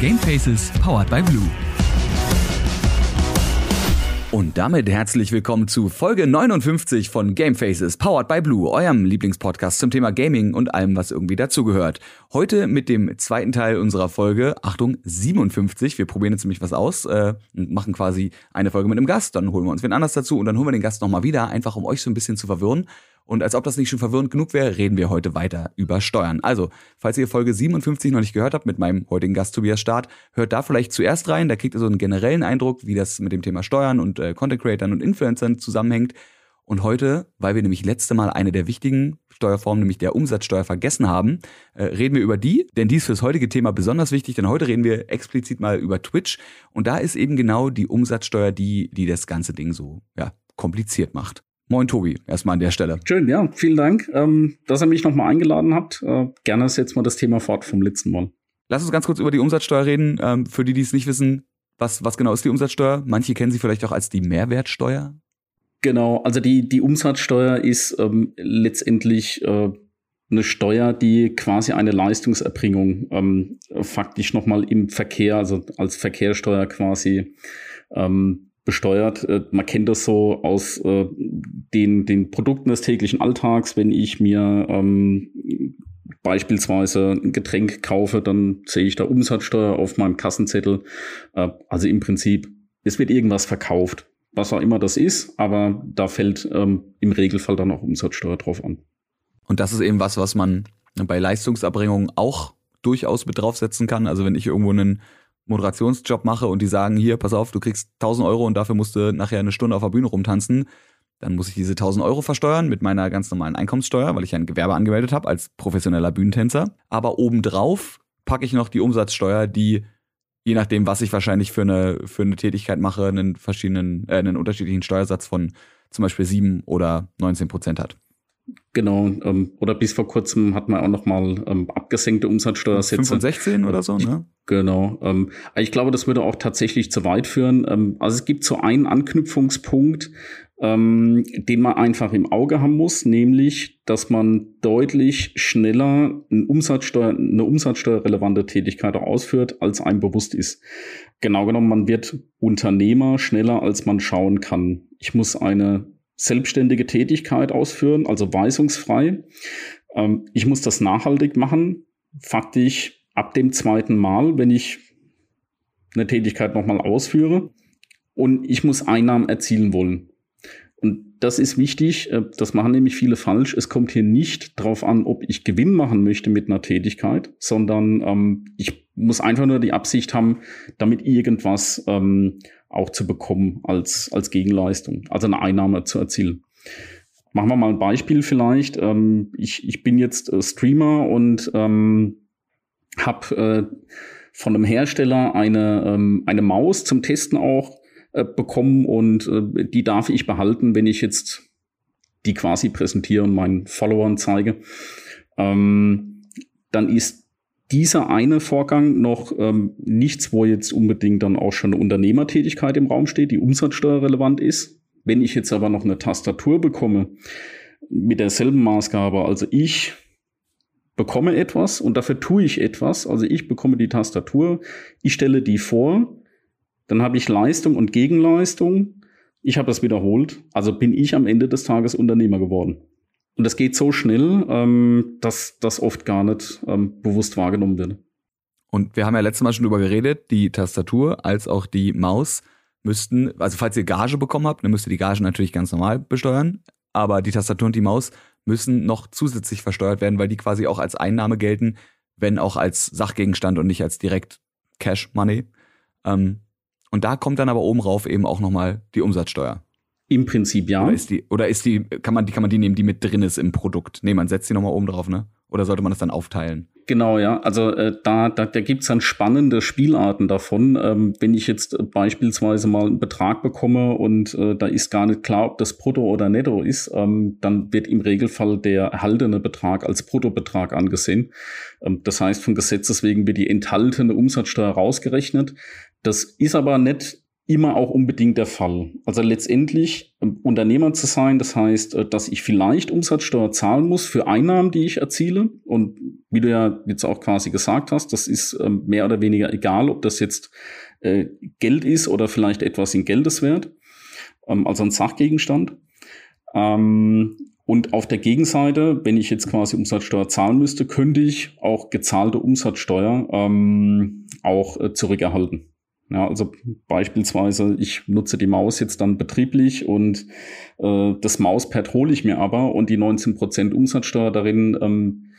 Gamefaces powered by Blue. Und damit herzlich willkommen zu Folge 59 von Gamefaces, powered by Blue, eurem Lieblingspodcast zum Thema Gaming und allem, was irgendwie dazugehört. Heute mit dem zweiten Teil unserer Folge, Achtung, 57. Wir probieren jetzt nämlich was aus äh, und machen quasi eine Folge mit einem Gast, dann holen wir uns wen anders dazu und dann holen wir den Gast nochmal wieder, einfach um euch so ein bisschen zu verwirren. Und als ob das nicht schon verwirrend genug wäre, reden wir heute weiter über Steuern. Also, falls ihr Folge 57 noch nicht gehört habt mit meinem heutigen Gast Tobias Staat, hört da vielleicht zuerst rein. Da kriegt ihr so einen generellen Eindruck, wie das mit dem Thema Steuern und äh, Content Creatern und Influencern zusammenhängt. Und heute, weil wir nämlich letzte Mal eine der wichtigen Steuerformen, nämlich der Umsatzsteuer, vergessen haben, äh, reden wir über die, denn die ist fürs heutige Thema besonders wichtig, denn heute reden wir explizit mal über Twitch und da ist eben genau die Umsatzsteuer die, die das ganze Ding so ja, kompliziert macht. Moin Tobi, erstmal an der Stelle. Schön, ja, vielen Dank, ähm, dass ihr mich nochmal eingeladen habt. Äh, gerne ist jetzt mal das Thema fort vom letzten Mal. Lass uns ganz kurz über die Umsatzsteuer reden. Ähm, für die, die es nicht wissen, was, was genau ist die Umsatzsteuer? Manche kennen sie vielleicht auch als die Mehrwertsteuer. Genau, also die, die Umsatzsteuer ist ähm, letztendlich äh, eine Steuer, die quasi eine Leistungserbringung ähm, faktisch nochmal im Verkehr, also als Verkehrssteuer quasi ähm, besteuert. Äh, man kennt das so aus äh, den, den Produkten des täglichen Alltags. Wenn ich mir ähm, beispielsweise ein Getränk kaufe, dann sehe ich da Umsatzsteuer auf meinem Kassenzettel. Äh, also im Prinzip, es wird irgendwas verkauft, was auch immer das ist, aber da fällt ähm, im Regelfall dann auch Umsatzsteuer drauf an. Und das ist eben was, was man bei Leistungserbringungen auch durchaus mit draufsetzen kann. Also wenn ich irgendwo einen Moderationsjob mache und die sagen, hier, pass auf, du kriegst 1000 Euro und dafür musst du nachher eine Stunde auf der Bühne rumtanzen, dann muss ich diese 1000 Euro versteuern mit meiner ganz normalen Einkommenssteuer, weil ich ein Gewerbe angemeldet habe als professioneller Bühnentänzer. Aber obendrauf packe ich noch die Umsatzsteuer, die je nachdem, was ich wahrscheinlich für eine, für eine Tätigkeit mache, einen verschiedenen, äh, einen unterschiedlichen Steuersatz von zum Beispiel 7 oder 19 Prozent hat. Genau, ähm, oder bis vor kurzem hat man auch noch mal ähm, abgesenkte Umsatzsteuersätze. 5 und 16 oder so, ne? Genau. Ähm, ich glaube, das würde auch tatsächlich zu weit führen. Ähm, also es gibt so einen Anknüpfungspunkt, ähm, den man einfach im Auge haben muss, nämlich, dass man deutlich schneller eine, Umsatzsteuer, eine umsatzsteuerrelevante Tätigkeit ausführt, als einem bewusst ist. Genau genommen, man wird Unternehmer schneller, als man schauen kann. Ich muss eine selbstständige Tätigkeit ausführen, also weisungsfrei. Ähm, ich muss das nachhaltig machen, faktisch ab dem zweiten Mal, wenn ich eine Tätigkeit nochmal ausführe. Und ich muss Einnahmen erzielen wollen. Und das ist wichtig, äh, das machen nämlich viele falsch. Es kommt hier nicht darauf an, ob ich Gewinn machen möchte mit einer Tätigkeit, sondern ähm, ich muss einfach nur die Absicht haben, damit irgendwas ähm, auch zu bekommen als, als Gegenleistung, also eine Einnahme zu erzielen. Machen wir mal ein Beispiel vielleicht. Ähm, ich, ich bin jetzt äh, Streamer und ähm, habe äh, von einem Hersteller eine, ähm, eine Maus zum Testen auch äh, bekommen und äh, die darf ich behalten, wenn ich jetzt die quasi präsentiere und meinen Followern zeige. Ähm, dann ist dieser eine Vorgang noch ähm, nichts, wo jetzt unbedingt dann auch schon eine Unternehmertätigkeit im Raum steht, die umsatzsteuerrelevant ist. Wenn ich jetzt aber noch eine Tastatur bekomme mit derselben Maßgabe, also ich bekomme etwas und dafür tue ich etwas, also ich bekomme die Tastatur, ich stelle die vor, dann habe ich Leistung und Gegenleistung, ich habe das wiederholt, also bin ich am Ende des Tages Unternehmer geworden. Und das geht so schnell, ähm, dass das oft gar nicht ähm, bewusst wahrgenommen wird. Und wir haben ja letztes Mal schon drüber geredet, die Tastatur als auch die Maus müssten, also falls ihr Gage bekommen habt, dann müsst ihr die Gage natürlich ganz normal besteuern, aber die Tastatur und die Maus müssen noch zusätzlich versteuert werden, weil die quasi auch als Einnahme gelten, wenn auch als Sachgegenstand und nicht als direkt Cash Money. Ähm, und da kommt dann aber oben rauf eben auch nochmal die Umsatzsteuer. Im Prinzip ja. Oder ist die, oder ist die, kann man die, kann man die nehmen, die mit drin ist im Produkt? Nee, man setzt die nochmal oben drauf, ne? Oder sollte man das dann aufteilen? Genau, ja. Also äh, da, da, da gibt es dann spannende Spielarten davon. Ähm, wenn ich jetzt äh, beispielsweise mal einen Betrag bekomme und äh, da ist gar nicht klar, ob das Brutto oder Netto ist, ähm, dann wird im Regelfall der erhaltene Betrag als Bruttobetrag angesehen. Ähm, das heißt, von Gesetzes wegen wird die enthaltene Umsatzsteuer rausgerechnet. Das ist aber nicht immer auch unbedingt der Fall. Also letztendlich ähm, Unternehmer zu sein, das heißt, äh, dass ich vielleicht Umsatzsteuer zahlen muss für Einnahmen, die ich erziele. Und wie du ja jetzt auch quasi gesagt hast, das ist ähm, mehr oder weniger egal, ob das jetzt äh, Geld ist oder vielleicht etwas in Geldeswert, ähm, also ein Sachgegenstand. Und auf der Gegenseite, wenn ich jetzt quasi Umsatzsteuer zahlen müsste, könnte ich auch gezahlte Umsatzsteuer auch äh, zurückerhalten. Ja, also beispielsweise, ich nutze die Maus jetzt dann betrieblich und äh, das Mauspad hole ich mir aber und die 19% Umsatzsteuer darin, ähm,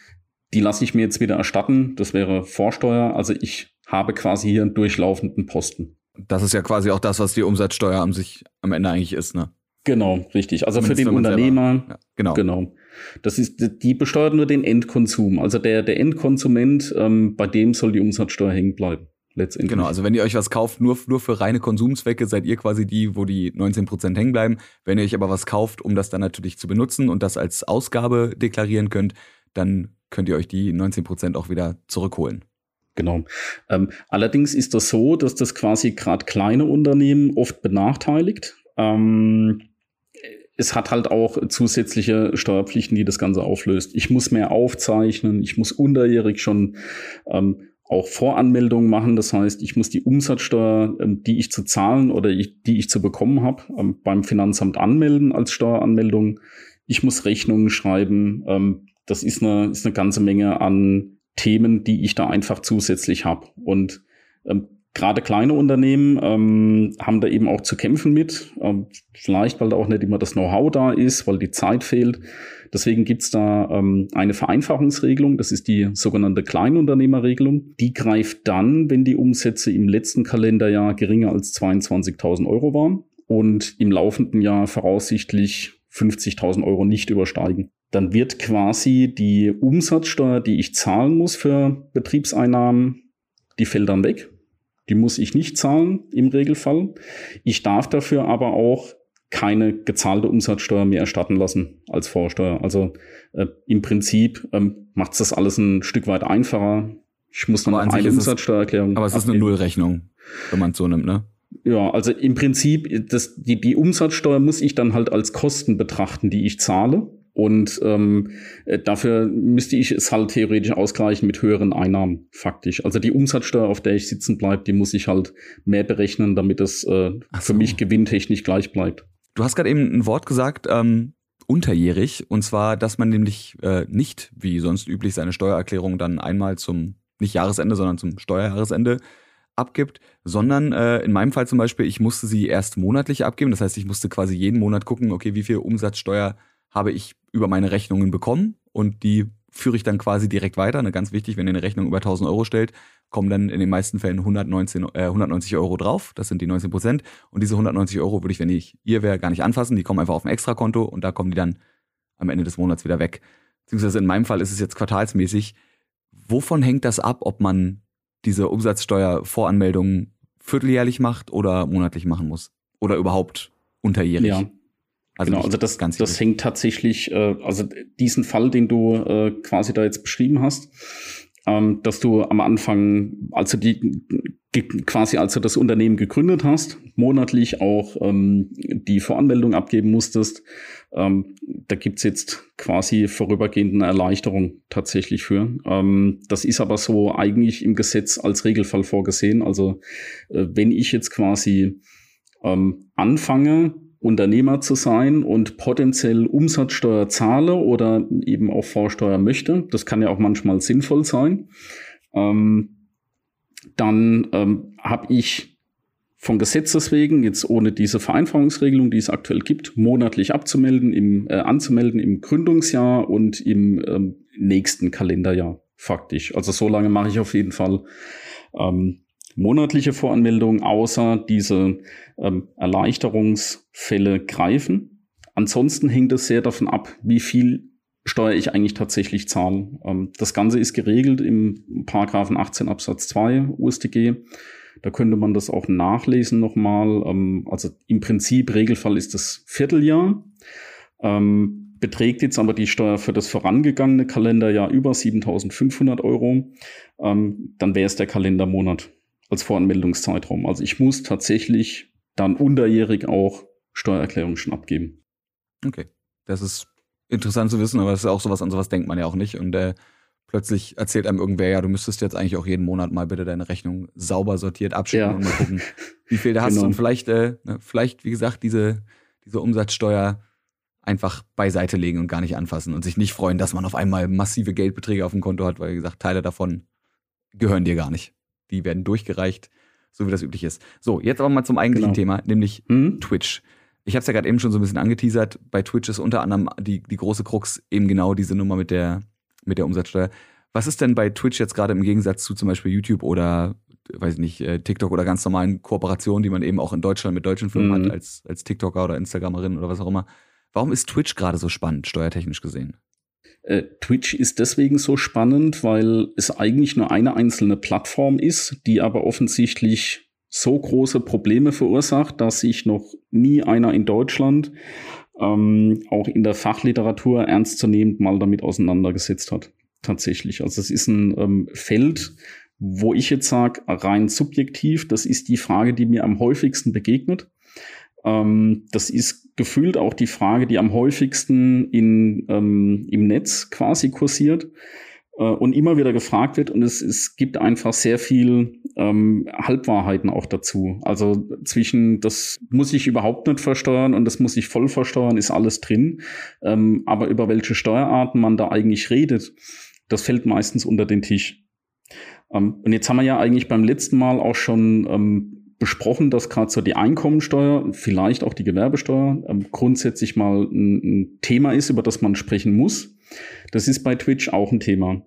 die lasse ich mir jetzt wieder erstatten. Das wäre Vorsteuer. Also ich habe quasi hier einen durchlaufenden Posten. Das ist ja quasi auch das, was die Umsatzsteuer am sich am Ende eigentlich ist, ne? Genau, richtig. Also Zumindest für den Unternehmer. Ja, genau. Genau. Das ist, die besteuert nur den Endkonsum. Also der, der Endkonsument, ähm, bei dem soll die Umsatzsteuer hängen bleiben. Letztendlich. Genau, also wenn ihr euch was kauft, nur, nur für reine Konsumzwecke, seid ihr quasi die, wo die 19% hängen bleiben. Wenn ihr euch aber was kauft, um das dann natürlich zu benutzen und das als Ausgabe deklarieren könnt, dann könnt ihr euch die 19% auch wieder zurückholen. Genau. Ähm, allerdings ist das so, dass das quasi gerade kleine Unternehmen oft benachteiligt. Ähm, es hat halt auch zusätzliche Steuerpflichten, die das Ganze auflöst. Ich muss mehr aufzeichnen, ich muss unterjährig schon ähm, auch Voranmeldungen machen. Das heißt, ich muss die Umsatzsteuer, ähm, die ich zu zahlen oder die ich zu bekommen habe, ähm, beim Finanzamt anmelden als Steueranmeldung. Ich muss Rechnungen schreiben. Ähm, das ist eine, ist eine ganze Menge an Themen, die ich da einfach zusätzlich habe. Und gerade kleine Unternehmen ähm, haben da eben auch zu kämpfen mit. Ähm, vielleicht, weil da auch nicht immer das Know-how da ist, weil die Zeit fehlt. Deswegen gibt's da ähm, eine Vereinfachungsregelung, das ist die sogenannte Kleinunternehmerregelung. Die greift dann, wenn die Umsätze im letzten Kalenderjahr geringer als 22.000 Euro waren und im laufenden Jahr voraussichtlich 50.000 Euro nicht übersteigen. Dann wird quasi die Umsatzsteuer, die ich zahlen muss für Betriebseinnahmen, die fällt dann weg. Die muss ich nicht zahlen im Regelfall. Ich darf dafür aber auch keine gezahlte Umsatzsteuer mehr erstatten lassen als Vorsteuer. Also äh, im Prinzip ähm, macht das alles ein Stück weit einfacher. Ich muss noch eine Umsatzsteuererklärung. Aber es ist eine Nullrechnung, wenn man es so nimmt, ne? Ja, also im Prinzip, das, die, die Umsatzsteuer muss ich dann halt als Kosten betrachten, die ich zahle. Und ähm, äh, dafür müsste ich es halt theoretisch ausgleichen mit höheren Einnahmen, faktisch. Also die Umsatzsteuer, auf der ich sitzen bleibe, die muss ich halt mehr berechnen, damit es äh, so. für mich gewinntechnisch gleich bleibt. Du hast gerade eben ein Wort gesagt, ähm, unterjährig, und zwar, dass man nämlich äh, nicht wie sonst üblich seine Steuererklärung dann einmal zum, nicht Jahresende, sondern zum Steuerjahresende abgibt, sondern äh, in meinem Fall zum Beispiel, ich musste sie erst monatlich abgeben. Das heißt, ich musste quasi jeden Monat gucken, okay, wie viel Umsatzsteuer habe ich über meine Rechnungen bekommen und die führe ich dann quasi direkt weiter. Ne, ganz wichtig, wenn ihr eine Rechnung über 1000 Euro stellt, kommen dann in den meisten Fällen 119, äh, 190 Euro drauf. Das sind die 19 Prozent. Und diese 190 Euro würde ich, wenn ich ihr wäre, gar nicht anfassen. Die kommen einfach auf ein Extrakonto und da kommen die dann am Ende des Monats wieder weg. Beziehungsweise in meinem Fall ist es jetzt quartalsmäßig. Wovon hängt das ab, ob man diese Umsatzsteuervoranmeldung vierteljährlich macht oder monatlich machen muss? Oder überhaupt unterjährig? Ja. Also genau, also das, ganz das hängt tatsächlich, äh, also diesen Fall, den du äh, quasi da jetzt beschrieben hast, ähm, dass du am Anfang, also die quasi als du das Unternehmen gegründet hast, monatlich auch ähm, die Voranmeldung abgeben musstest. Ähm, da gibt's jetzt quasi vorübergehend eine Erleichterung tatsächlich für. Ähm, das ist aber so eigentlich im Gesetz als Regelfall vorgesehen. Also äh, wenn ich jetzt quasi ähm, anfange, Unternehmer zu sein und potenziell Umsatzsteuer zahle oder eben auch Vorsteuer möchte, das kann ja auch manchmal sinnvoll sein, ähm, dann ähm, habe ich von Gesetzes wegen, jetzt ohne diese Vereinfachungsregelung, die es aktuell gibt, monatlich abzumelden, im, äh, anzumelden im Gründungsjahr und im ähm, nächsten Kalenderjahr faktisch. Also so lange mache ich auf jeden Fall. Ähm, monatliche Voranmeldung, außer diese ähm, Erleichterungsfälle greifen. Ansonsten hängt es sehr davon ab, wie viel Steuer ich eigentlich tatsächlich zahle. Ähm, das Ganze ist geregelt im Paragraphen 18 Absatz 2 UStG. Da könnte man das auch nachlesen nochmal. Ähm, also im Prinzip, Regelfall ist das Vierteljahr. Ähm, beträgt jetzt aber die Steuer für das vorangegangene Kalenderjahr über 7.500 Euro, ähm, dann wäre es der Kalendermonat als Voranmeldungszeitraum. Also ich muss tatsächlich dann unterjährig auch Steuererklärungen schon abgeben. Okay, das ist interessant zu wissen, aber das ist auch sowas, an sowas denkt man ja auch nicht. Und äh, plötzlich erzählt einem irgendwer, ja, du müsstest jetzt eigentlich auch jeden Monat mal bitte deine Rechnung sauber sortiert abschicken ja. und mal gucken, wie viel du hast. Genau. Und vielleicht, äh, ne, vielleicht, wie gesagt, diese, diese Umsatzsteuer einfach beiseite legen und gar nicht anfassen und sich nicht freuen, dass man auf einmal massive Geldbeträge auf dem Konto hat, weil, wie gesagt, Teile davon gehören dir gar nicht. Die werden durchgereicht, so wie das üblich ist. So, jetzt aber mal zum eigentlichen genau. Thema, nämlich mhm. Twitch. Ich habe es ja gerade eben schon so ein bisschen angeteasert. Bei Twitch ist unter anderem die, die große Krux eben genau diese Nummer mit der, mit der Umsatzsteuer. Was ist denn bei Twitch jetzt gerade im Gegensatz zu zum Beispiel YouTube oder, weiß ich nicht, äh, TikTok oder ganz normalen Kooperationen, die man eben auch in Deutschland mit deutschen Firmen mhm. hat, als, als TikToker oder Instagramerin oder was auch immer? Warum ist Twitch gerade so spannend, steuertechnisch gesehen? Äh, Twitch ist deswegen so spannend, weil es eigentlich nur eine einzelne Plattform ist, die aber offensichtlich so große Probleme verursacht, dass sich noch nie einer in Deutschland ähm, auch in der Fachliteratur ernstzunehmend mal damit auseinandergesetzt hat. Tatsächlich. Also es ist ein ähm, Feld, wo ich jetzt sage, rein subjektiv, das ist die Frage, die mir am häufigsten begegnet. Ähm, das ist gefühlt auch die Frage, die am häufigsten in, ähm, im Netz quasi kursiert äh, und immer wieder gefragt wird. Und es, es gibt einfach sehr viel ähm, Halbwahrheiten auch dazu. Also zwischen, das muss ich überhaupt nicht versteuern und das muss ich voll versteuern, ist alles drin. Ähm, aber über welche Steuerarten man da eigentlich redet, das fällt meistens unter den Tisch. Ähm, und jetzt haben wir ja eigentlich beim letzten Mal auch schon ähm, besprochen, dass gerade so die Einkommensteuer, vielleicht auch die Gewerbesteuer, ähm, grundsätzlich mal ein, ein, Thema ist, über das man sprechen muss. Das ist bei Twitch auch ein Thema.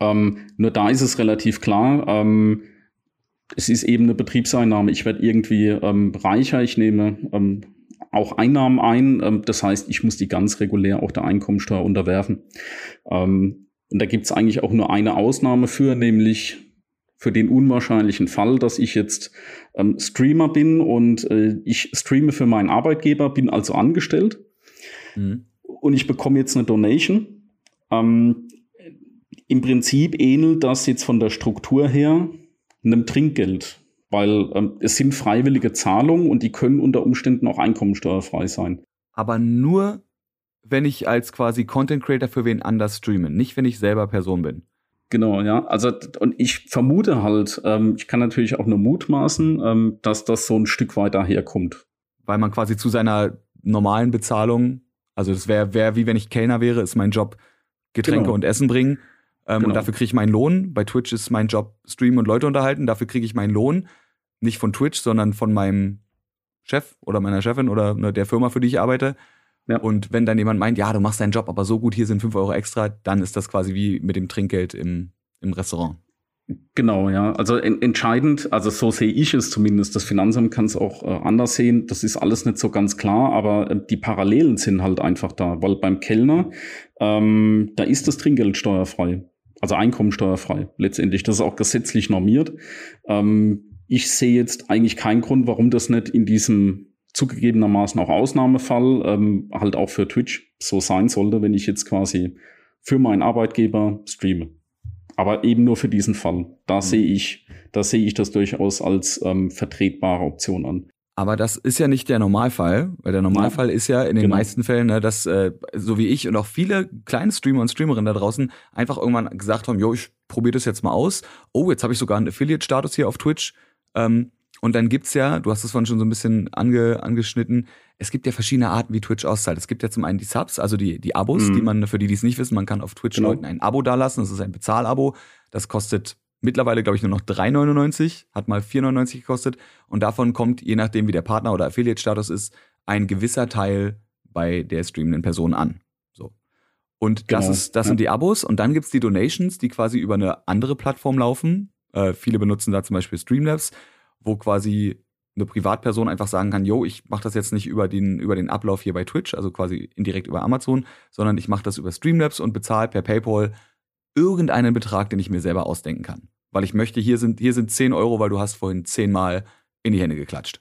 Ähm, nur da ist es relativ klar, ähm, es ist eben eine Betriebseinnahme. Ich werde irgendwie ähm, reicher, ich nehme ähm, auch Einnahmen ein. Ähm, das heißt, ich muss die ganz regulär auch der Einkommensteuer unterwerfen. und da gibt es eigentlich auch nur eine Ausnahme für, nämlich für den unwahrscheinlichen Fall, dass ich jetzt ähm, Streamer bin und äh, ich streame für meinen Arbeitgeber, bin also angestellt mhm. und ich bekomme jetzt eine Donation. Ähm, Im Prinzip ähnelt das jetzt von der Struktur her einem Trinkgeld, weil ähm, es sind freiwillige Zahlungen und die können unter Umständen auch einkommensteuerfrei sein. Aber nur, wenn ich als quasi Content Creator für wen anders streame, nicht wenn ich selber Person bin. Genau, ja. Also, und ich vermute halt, ähm, ich kann natürlich auch nur mutmaßen, ähm, dass das so ein Stück weiter herkommt. Weil man quasi zu seiner normalen Bezahlung, also das wäre wär wie wenn ich Kellner wäre, ist mein Job Getränke genau. und Essen bringen. Ähm, genau. Und dafür kriege ich meinen Lohn. Bei Twitch ist mein Job streamen und Leute unterhalten. Dafür kriege ich meinen Lohn. Nicht von Twitch, sondern von meinem Chef oder meiner Chefin oder ne, der Firma, für die ich arbeite. Ja. Und wenn dann jemand meint, ja, du machst deinen Job aber so gut, hier sind fünf Euro extra, dann ist das quasi wie mit dem Trinkgeld im, im Restaurant. Genau, ja. Also en entscheidend, also so sehe ich es zumindest. Das Finanzamt kann es auch äh, anders sehen. Das ist alles nicht so ganz klar, aber äh, die Parallelen sind halt einfach da, weil beim Kellner, ähm, da ist das Trinkgeld steuerfrei. Also einkommensteuerfrei letztendlich. Das ist auch gesetzlich normiert. Ähm, ich sehe jetzt eigentlich keinen Grund, warum das nicht in diesem zugegebenermaßen auch Ausnahmefall, ähm, halt auch für Twitch so sein sollte, wenn ich jetzt quasi für meinen Arbeitgeber streame. Aber eben nur für diesen Fall. Da mhm. sehe ich, da sehe ich das durchaus als ähm, vertretbare Option an. Aber das ist ja nicht der Normalfall, weil der Normalfall ja, ist ja in den genau. meisten Fällen, ne, dass äh, so wie ich und auch viele kleine Streamer und Streamerinnen da draußen einfach irgendwann gesagt haben, jo, ich probiere das jetzt mal aus. Oh, jetzt habe ich sogar einen Affiliate-Status hier auf Twitch. Ähm, und dann gibt's ja, du hast es vorhin schon so ein bisschen ange, angeschnitten, es gibt ja verschiedene Arten, wie Twitch auszahlt. Es gibt ja zum einen die Subs, also die, die Abos, mhm. die man, für die, die es nicht wissen, man kann auf Twitch genau. Leuten ein Abo dalassen. Das ist ein Bezahlabo. Das kostet mittlerweile, glaube ich, nur noch 3,99, hat mal 4,99 gekostet. Und davon kommt, je nachdem, wie der Partner oder Affiliate-Status ist, ein gewisser Teil bei der streamenden Person an. So. Und genau. das, ist, das ja. sind die Abos. Und dann gibt's die Donations, die quasi über eine andere Plattform laufen. Äh, viele benutzen da zum Beispiel Streamlabs wo quasi eine Privatperson einfach sagen kann, yo, ich mache das jetzt nicht über den, über den Ablauf hier bei Twitch, also quasi indirekt über Amazon, sondern ich mache das über Streamlabs und bezahle per PayPal irgendeinen Betrag, den ich mir selber ausdenken kann. Weil ich möchte, hier sind, hier sind 10 Euro, weil du hast vorhin zehnmal in die Hände geklatscht.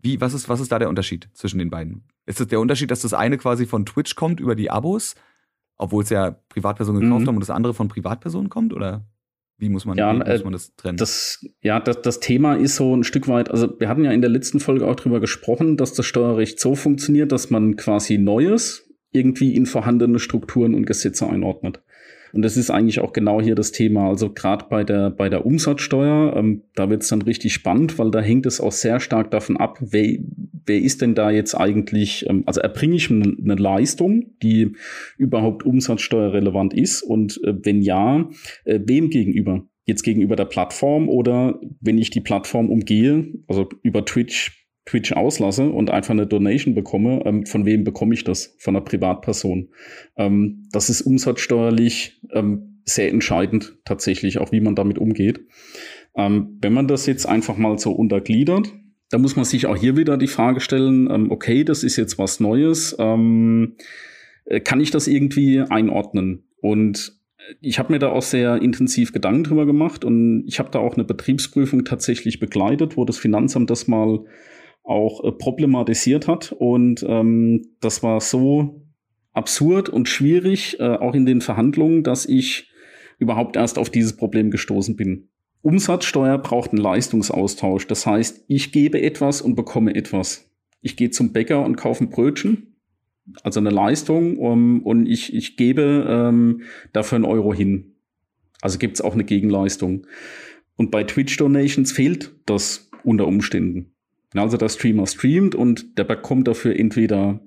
Wie, was ist, was ist da der Unterschied zwischen den beiden? Ist es der Unterschied, dass das eine quasi von Twitch kommt über die Abos, obwohl es ja Privatpersonen gekauft mhm. haben und das andere von Privatpersonen kommt, oder? Wie muss man, ja, wie muss äh, man das trennen? Das, ja, das, das Thema ist so ein Stück weit, also wir hatten ja in der letzten Folge auch drüber gesprochen, dass das Steuerrecht so funktioniert, dass man quasi Neues irgendwie in vorhandene Strukturen und Gesetze einordnet. Und das ist eigentlich auch genau hier das Thema. Also gerade bei der, bei der Umsatzsteuer, ähm, da wird es dann richtig spannend, weil da hängt es auch sehr stark davon ab, wer, wer ist denn da jetzt eigentlich, ähm, also erbringe ich eine, eine Leistung, die überhaupt umsatzsteuerrelevant ist und äh, wenn ja, äh, wem gegenüber? Jetzt gegenüber der Plattform oder wenn ich die Plattform umgehe, also über Twitch Twitch auslasse und einfach eine Donation bekomme, ähm, von wem bekomme ich das? Von einer Privatperson. Ähm, das ist umsatzsteuerlich ähm, sehr entscheidend tatsächlich, auch wie man damit umgeht. Ähm, wenn man das jetzt einfach mal so untergliedert, da muss man sich auch hier wieder die Frage stellen, ähm, okay, das ist jetzt was Neues, ähm, äh, kann ich das irgendwie einordnen? Und ich habe mir da auch sehr intensiv Gedanken drüber gemacht und ich habe da auch eine Betriebsprüfung tatsächlich begleitet, wo das Finanzamt das mal auch äh, problematisiert hat. Und ähm, das war so absurd und schwierig, äh, auch in den Verhandlungen, dass ich überhaupt erst auf dieses Problem gestoßen bin. Umsatzsteuer braucht einen Leistungsaustausch. Das heißt, ich gebe etwas und bekomme etwas. Ich gehe zum Bäcker und kaufe ein Brötchen, also eine Leistung, um, und ich, ich gebe ähm, dafür einen Euro hin. Also gibt es auch eine Gegenleistung. Und bei Twitch Donations fehlt das unter Umständen. Also der Streamer streamt und der bekommt dafür entweder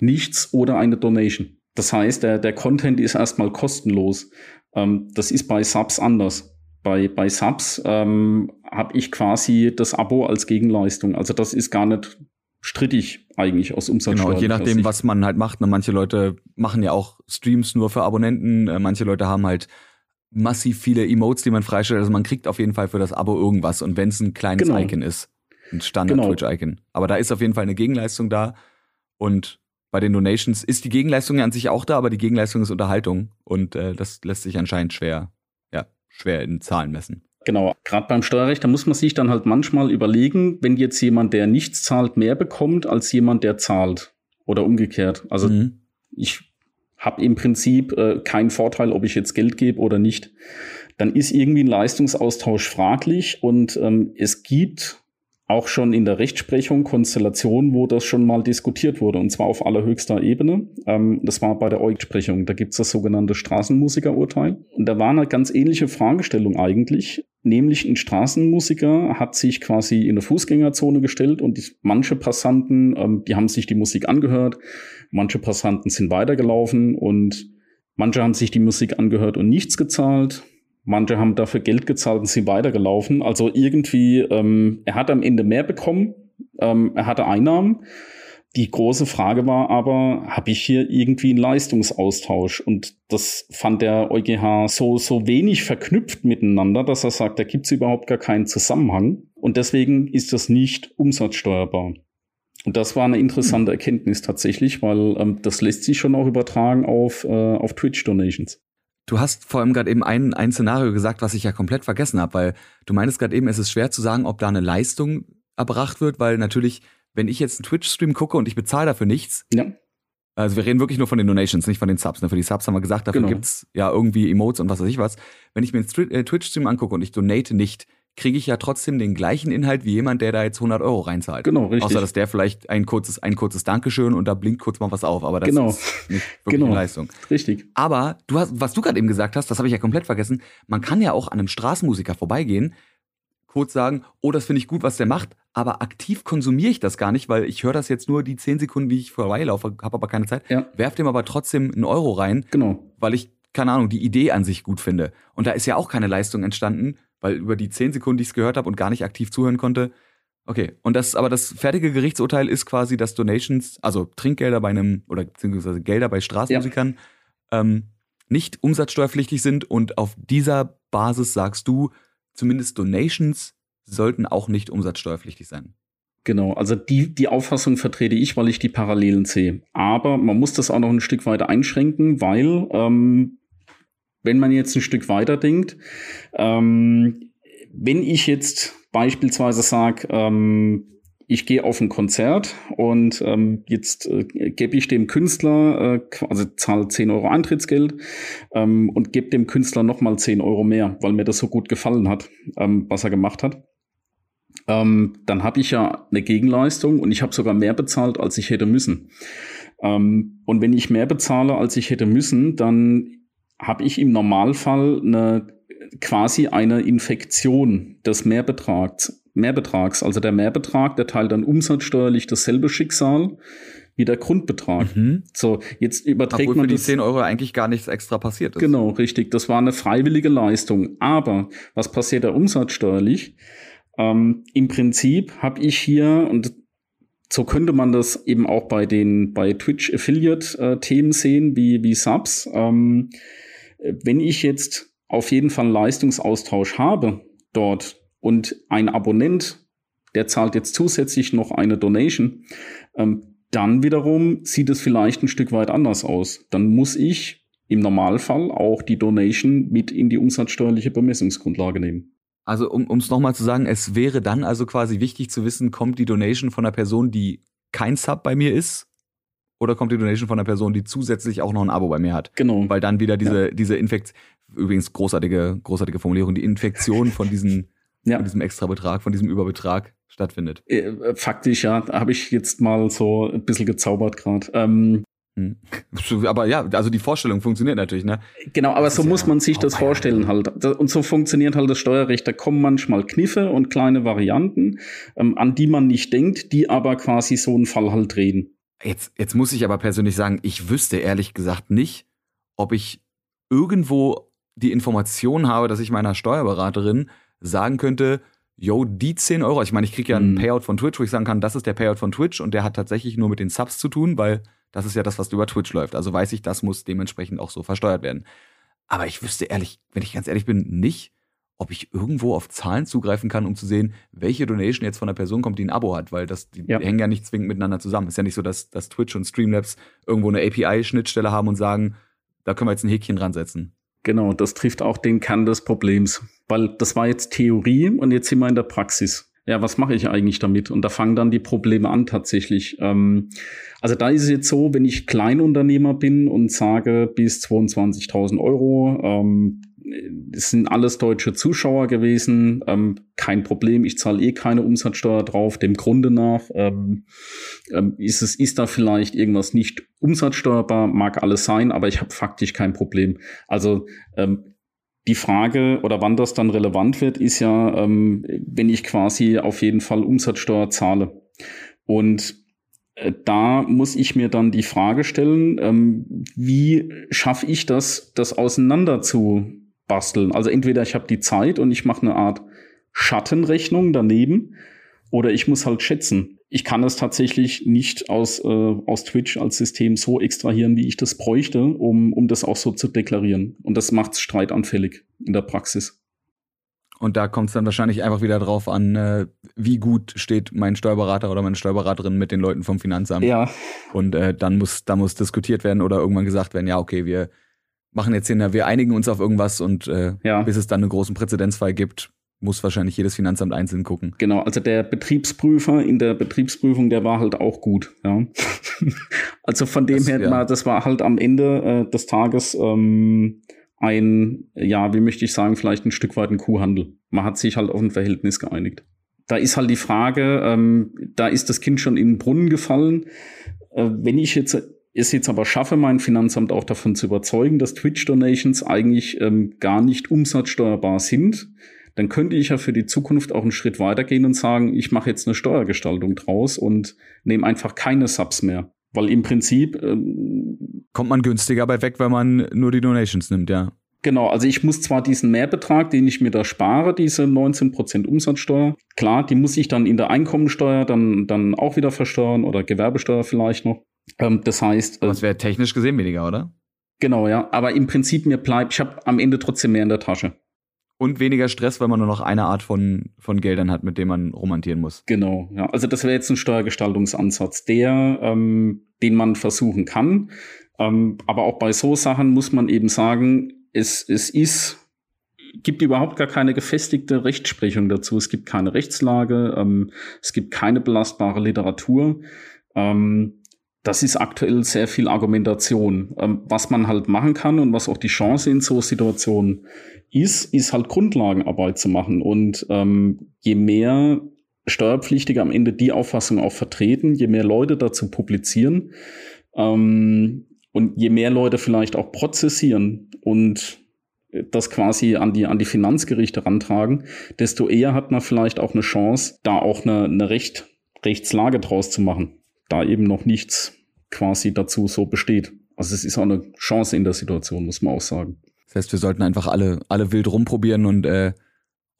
nichts oder eine Donation. Das heißt, der, der Content ist erstmal kostenlos. Ähm, das ist bei Subs anders. Bei, bei Subs ähm, habe ich quasi das Abo als Gegenleistung. Also das ist gar nicht strittig eigentlich aus Umsatzsteuer. Genau, je nachdem, was man halt macht. Ne? Manche Leute machen ja auch Streams nur für Abonnenten. Äh, manche Leute haben halt massiv viele Emotes, die man freistellt. Also man kriegt auf jeden Fall für das Abo irgendwas. Und wenn es ein kleines genau. Icon ist. Ein Standard-Twitch-Icon. Genau. Aber da ist auf jeden Fall eine Gegenleistung da. Und bei den Donations ist die Gegenleistung ja an sich auch da, aber die Gegenleistung ist Unterhaltung. Und äh, das lässt sich anscheinend schwer, ja, schwer in Zahlen messen. Genau, gerade beim Steuerrecht, da muss man sich dann halt manchmal überlegen, wenn jetzt jemand, der nichts zahlt, mehr bekommt als jemand, der zahlt. Oder umgekehrt. Also mhm. ich habe im Prinzip äh, keinen Vorteil, ob ich jetzt Geld gebe oder nicht. Dann ist irgendwie ein Leistungsaustausch fraglich und ähm, es gibt auch schon in der Rechtsprechung Konstellationen, wo das schon mal diskutiert wurde, und zwar auf allerhöchster Ebene. Ähm, das war bei der EuG-Sprechung. Da gibt's das sogenannte Straßenmusikerurteil. Und da war eine ganz ähnliche Fragestellung eigentlich. Nämlich ein Straßenmusiker hat sich quasi in eine Fußgängerzone gestellt und die, manche Passanten, ähm, die haben sich die Musik angehört, manche Passanten sind weitergelaufen und manche haben sich die Musik angehört und nichts gezahlt. Manche haben dafür Geld gezahlt und sind weitergelaufen. Also irgendwie, ähm, er hat am Ende mehr bekommen, ähm, er hatte Einnahmen. Die große Frage war aber, habe ich hier irgendwie einen Leistungsaustausch? Und das fand der EuGH so, so wenig verknüpft miteinander, dass er sagt, da gibt es überhaupt gar keinen Zusammenhang. Und deswegen ist das nicht umsatzsteuerbar. Und das war eine interessante Erkenntnis tatsächlich, weil ähm, das lässt sich schon auch übertragen auf, äh, auf Twitch-Donations. Du hast vor allem gerade eben ein, ein Szenario gesagt, was ich ja komplett vergessen habe, weil du meinst gerade eben, es ist schwer zu sagen, ob da eine Leistung erbracht wird, weil natürlich, wenn ich jetzt einen Twitch-Stream gucke und ich bezahle dafür nichts, ja. also wir reden wirklich nur von den Donations, nicht von den Subs. Ne? Für die Subs haben wir gesagt, dafür genau. gibt's ja irgendwie Emotes und was weiß ich was. Wenn ich mir einen äh, Twitch-Stream angucke und ich donate nicht, kriege ich ja trotzdem den gleichen Inhalt wie jemand, der da jetzt 100 Euro reinzahlt. Genau, richtig. Außer, dass der vielleicht ein kurzes, ein kurzes Dankeschön und da blinkt kurz mal was auf, aber das genau. ist nicht wirklich genau. eine Leistung. Richtig. Aber du hast, was du gerade eben gesagt hast, das habe ich ja komplett vergessen, man kann ja auch an einem Straßenmusiker vorbeigehen, kurz sagen, oh, das finde ich gut, was der macht, aber aktiv konsumiere ich das gar nicht, weil ich höre das jetzt nur die 10 Sekunden, die ich vorbeilaufe, habe aber keine Zeit, ja. werf dem aber trotzdem einen Euro rein, genau. weil ich, keine Ahnung, die Idee an sich gut finde. Und da ist ja auch keine Leistung entstanden, weil über die zehn Sekunden, die ich es gehört habe und gar nicht aktiv zuhören konnte. Okay, und das, aber das fertige Gerichtsurteil ist quasi, dass Donations, also Trinkgelder bei einem, oder beziehungsweise Gelder bei Straßenmusikern, ja. ähm, nicht umsatzsteuerpflichtig sind und auf dieser Basis sagst du, zumindest Donations sollten auch nicht umsatzsteuerpflichtig sein. Genau, also die, die Auffassung vertrete ich, weil ich die Parallelen sehe. Aber man muss das auch noch ein Stück weiter einschränken, weil ähm, wenn man jetzt ein Stück weiter denkt, ähm, wenn ich jetzt beispielsweise sage, ähm, ich gehe auf ein Konzert und ähm, jetzt äh, gebe ich dem Künstler, äh, also zahle 10 Euro Eintrittsgeld ähm, und gebe dem Künstler nochmal 10 Euro mehr, weil mir das so gut gefallen hat, ähm, was er gemacht hat. Ähm, dann habe ich ja eine Gegenleistung und ich habe sogar mehr bezahlt, als ich hätte müssen. Ähm, und wenn ich mehr bezahle, als ich hätte müssen, dann habe ich im Normalfall eine quasi eine Infektion des Mehrbetrags. Mehrbetrags. Also der Mehrbetrag, der teilt dann umsatzsteuerlich dasselbe Schicksal wie der Grundbetrag. Mhm. So, jetzt überträgt Obwohl man für die 10 Euro eigentlich gar nichts extra passiert ist. Genau, richtig. Das war eine freiwillige Leistung. Aber was passiert da umsatzsteuerlich? Ähm, Im Prinzip habe ich hier, und so könnte man das eben auch bei den bei Twitch Affiliate-Themen äh, sehen, wie, wie Subs. Ähm, wenn ich jetzt auf jeden Fall Leistungsaustausch habe dort und ein Abonnent, der zahlt jetzt zusätzlich noch eine Donation, ähm, dann wiederum sieht es vielleicht ein Stück weit anders aus. Dann muss ich im Normalfall auch die Donation mit in die umsatzsteuerliche Bemessungsgrundlage nehmen. Also um es nochmal zu sagen, es wäre dann also quasi wichtig zu wissen, kommt die Donation von einer Person, die kein Sub bei mir ist? Oder kommt die Donation von einer Person, die zusätzlich auch noch ein Abo bei mir hat? Genau. Weil dann wieder diese, ja. diese Infekt, übrigens großartige, großartige Formulierung, die Infektion von, diesen, ja. von diesem Extrabetrag, von diesem Überbetrag stattfindet. Äh, faktisch, ja, habe ich jetzt mal so ein bisschen gezaubert gerade. Ähm, hm. aber ja, also die Vorstellung funktioniert natürlich, ne? Genau, aber so muss man sich das vorstellen halt. Und so funktioniert halt das Steuerrecht. Da kommen manchmal Kniffe und kleine Varianten, ähm, an die man nicht denkt, die aber quasi so einen Fall halt drehen. Jetzt, jetzt muss ich aber persönlich sagen, ich wüsste ehrlich gesagt nicht, ob ich irgendwo die Information habe, dass ich meiner Steuerberaterin sagen könnte, yo, die 10 Euro, ich meine, ich kriege ja einen mhm. Payout von Twitch, wo ich sagen kann, das ist der Payout von Twitch und der hat tatsächlich nur mit den Subs zu tun, weil das ist ja das, was über Twitch läuft. Also weiß ich, das muss dementsprechend auch so versteuert werden. Aber ich wüsste ehrlich, wenn ich ganz ehrlich bin, nicht, ob ich irgendwo auf Zahlen zugreifen kann, um zu sehen, welche Donation jetzt von einer Person kommt, die ein Abo hat, weil das, die ja. hängen ja nicht zwingend miteinander zusammen. Ist ja nicht so, dass, dass Twitch und Streamlabs irgendwo eine API-Schnittstelle haben und sagen, da können wir jetzt ein Häkchen dran setzen. Genau, das trifft auch den Kern des Problems, weil das war jetzt Theorie und jetzt sind wir in der Praxis. Ja, was mache ich eigentlich damit? Und da fangen dann die Probleme an tatsächlich. Ähm, also da ist es jetzt so, wenn ich Kleinunternehmer bin und sage bis 22.000 Euro, ähm, es sind alles deutsche Zuschauer gewesen, ähm, kein Problem, ich zahle eh keine Umsatzsteuer drauf, dem Grunde nach ähm, ähm, ist es ist da vielleicht irgendwas nicht umsatzsteuerbar, mag alles sein, aber ich habe faktisch kein Problem. Also ähm, die Frage oder wann das dann relevant wird, ist ja, ähm, wenn ich quasi auf jeden Fall Umsatzsteuer zahle. Und äh, da muss ich mir dann die Frage stellen, ähm, wie schaffe ich das, das auseinander zu basteln. Also entweder ich habe die Zeit und ich mache eine Art Schattenrechnung daneben oder ich muss halt schätzen. Ich kann das tatsächlich nicht aus, äh, aus Twitch als System so extrahieren, wie ich das bräuchte, um, um das auch so zu deklarieren. Und das macht es streitanfällig in der Praxis. Und da kommt es dann wahrscheinlich einfach wieder drauf an, äh, wie gut steht mein Steuerberater oder meine Steuerberaterin mit den Leuten vom Finanzamt. Ja. Und äh, dann muss, da muss diskutiert werden oder irgendwann gesagt werden, ja, okay, wir machen jetzt hier, wir einigen uns auf irgendwas und äh, ja. bis es dann einen großen Präzedenzfall gibt, muss wahrscheinlich jedes Finanzamt einzeln gucken. Genau, also der Betriebsprüfer in der Betriebsprüfung, der war halt auch gut. Ja. also von dem das, her, ja. das war halt am Ende äh, des Tages ähm, ein, ja, wie möchte ich sagen, vielleicht ein Stück weit ein Kuhhandel. Man hat sich halt auf ein Verhältnis geeinigt. Da ist halt die Frage, ähm, da ist das Kind schon in den Brunnen gefallen. Äh, wenn ich jetzt es jetzt aber schaffe, mein Finanzamt auch davon zu überzeugen, dass Twitch-Donations eigentlich ähm, gar nicht umsatzsteuerbar sind, dann könnte ich ja für die Zukunft auch einen Schritt weitergehen und sagen, ich mache jetzt eine Steuergestaltung draus und nehme einfach keine Subs mehr. Weil im Prinzip ähm, kommt man günstiger bei weg, wenn man nur die Donations nimmt, ja. Genau, also ich muss zwar diesen Mehrbetrag, den ich mir da spare, diese 19% Umsatzsteuer, klar, die muss ich dann in der Einkommensteuer dann, dann auch wieder versteuern oder Gewerbesteuer vielleicht noch. Ähm, das heißt. Äh, das wäre technisch gesehen weniger, oder? Genau, ja. Aber im Prinzip mir bleibt, ich habe am Ende trotzdem mehr in der Tasche. Und weniger Stress, weil man nur noch eine Art von, von Geldern hat, mit dem man romantieren muss. Genau, ja. Also das wäre jetzt ein Steuergestaltungsansatz, der, ähm, den man versuchen kann. Ähm, aber auch bei so Sachen muss man eben sagen, es, es ist gibt überhaupt gar keine gefestigte Rechtsprechung dazu. Es gibt keine Rechtslage, ähm, es gibt keine belastbare Literatur. Ähm, das ist aktuell sehr viel Argumentation. Ähm, was man halt machen kann und was auch die Chance in so Situationen ist, ist halt Grundlagenarbeit zu machen. Und ähm, je mehr Steuerpflichtige am Ende die Auffassung auch vertreten, je mehr Leute dazu publizieren, ähm, Und je mehr Leute vielleicht auch prozessieren und das quasi an die, an die Finanzgerichte rantragen, desto eher hat man vielleicht auch eine Chance, da auch eine, eine Recht, Rechtslage draus zu machen, da eben noch nichts quasi dazu so besteht. Also es ist auch eine Chance in der Situation, muss man auch sagen. Das heißt, wir sollten einfach alle, alle wild rumprobieren und äh,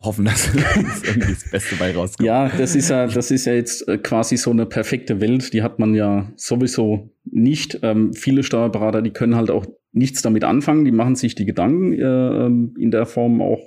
hoffen, dass irgendwie das Beste bei rauskommt. Ja, das ist ja, das ist ja jetzt äh, quasi so eine perfekte Welt, die hat man ja sowieso nicht. Ähm, viele Steuerberater, die können halt auch nichts damit anfangen, die machen sich die Gedanken äh, ähm, in der Form auch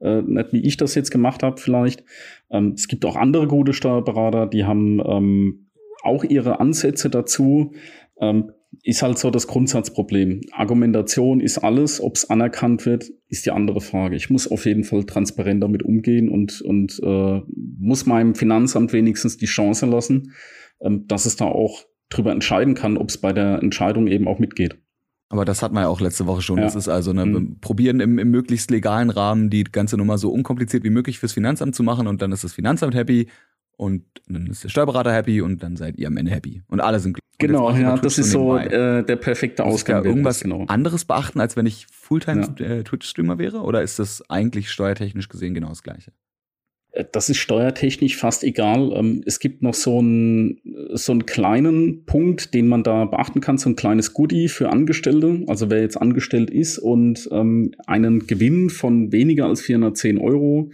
äh, nicht wie ich das jetzt gemacht habe vielleicht. Ähm, es gibt auch andere gute Steuerberater, die haben ähm, auch ihre Ansätze dazu. Ähm, ist halt so das Grundsatzproblem. Argumentation ist alles, ob es anerkannt wird, ist die andere Frage. Ich muss auf jeden Fall transparent damit umgehen und, und äh, muss meinem Finanzamt wenigstens die Chance lassen, ähm, dass es da auch drüber entscheiden kann, ob es bei der Entscheidung eben auch mitgeht. Aber das hatten wir ja auch letzte Woche schon. Ja. Das ist also eine mhm. Probieren im, im möglichst legalen Rahmen die ganze Nummer so unkompliziert wie möglich fürs Finanzamt zu machen und dann ist das Finanzamt happy und dann ist der Steuerberater happy und dann seid ihr am Ende happy. Und alle sind glücklich. Genau, ja, das ist so äh, der perfekte Ausgang. Muss ich irgendwas genau. anderes beachten, als wenn ich Fulltime-Twitch-Streamer ja. wäre? Oder ist das eigentlich steuertechnisch gesehen genau das Gleiche? Äh, das ist steuertechnisch fast egal. Ähm, es gibt noch so einen, so einen kleinen Punkt, den man da beachten kann, so ein kleines Goodie für Angestellte. Also wer jetzt angestellt ist und ähm, einen Gewinn von weniger als 410 Euro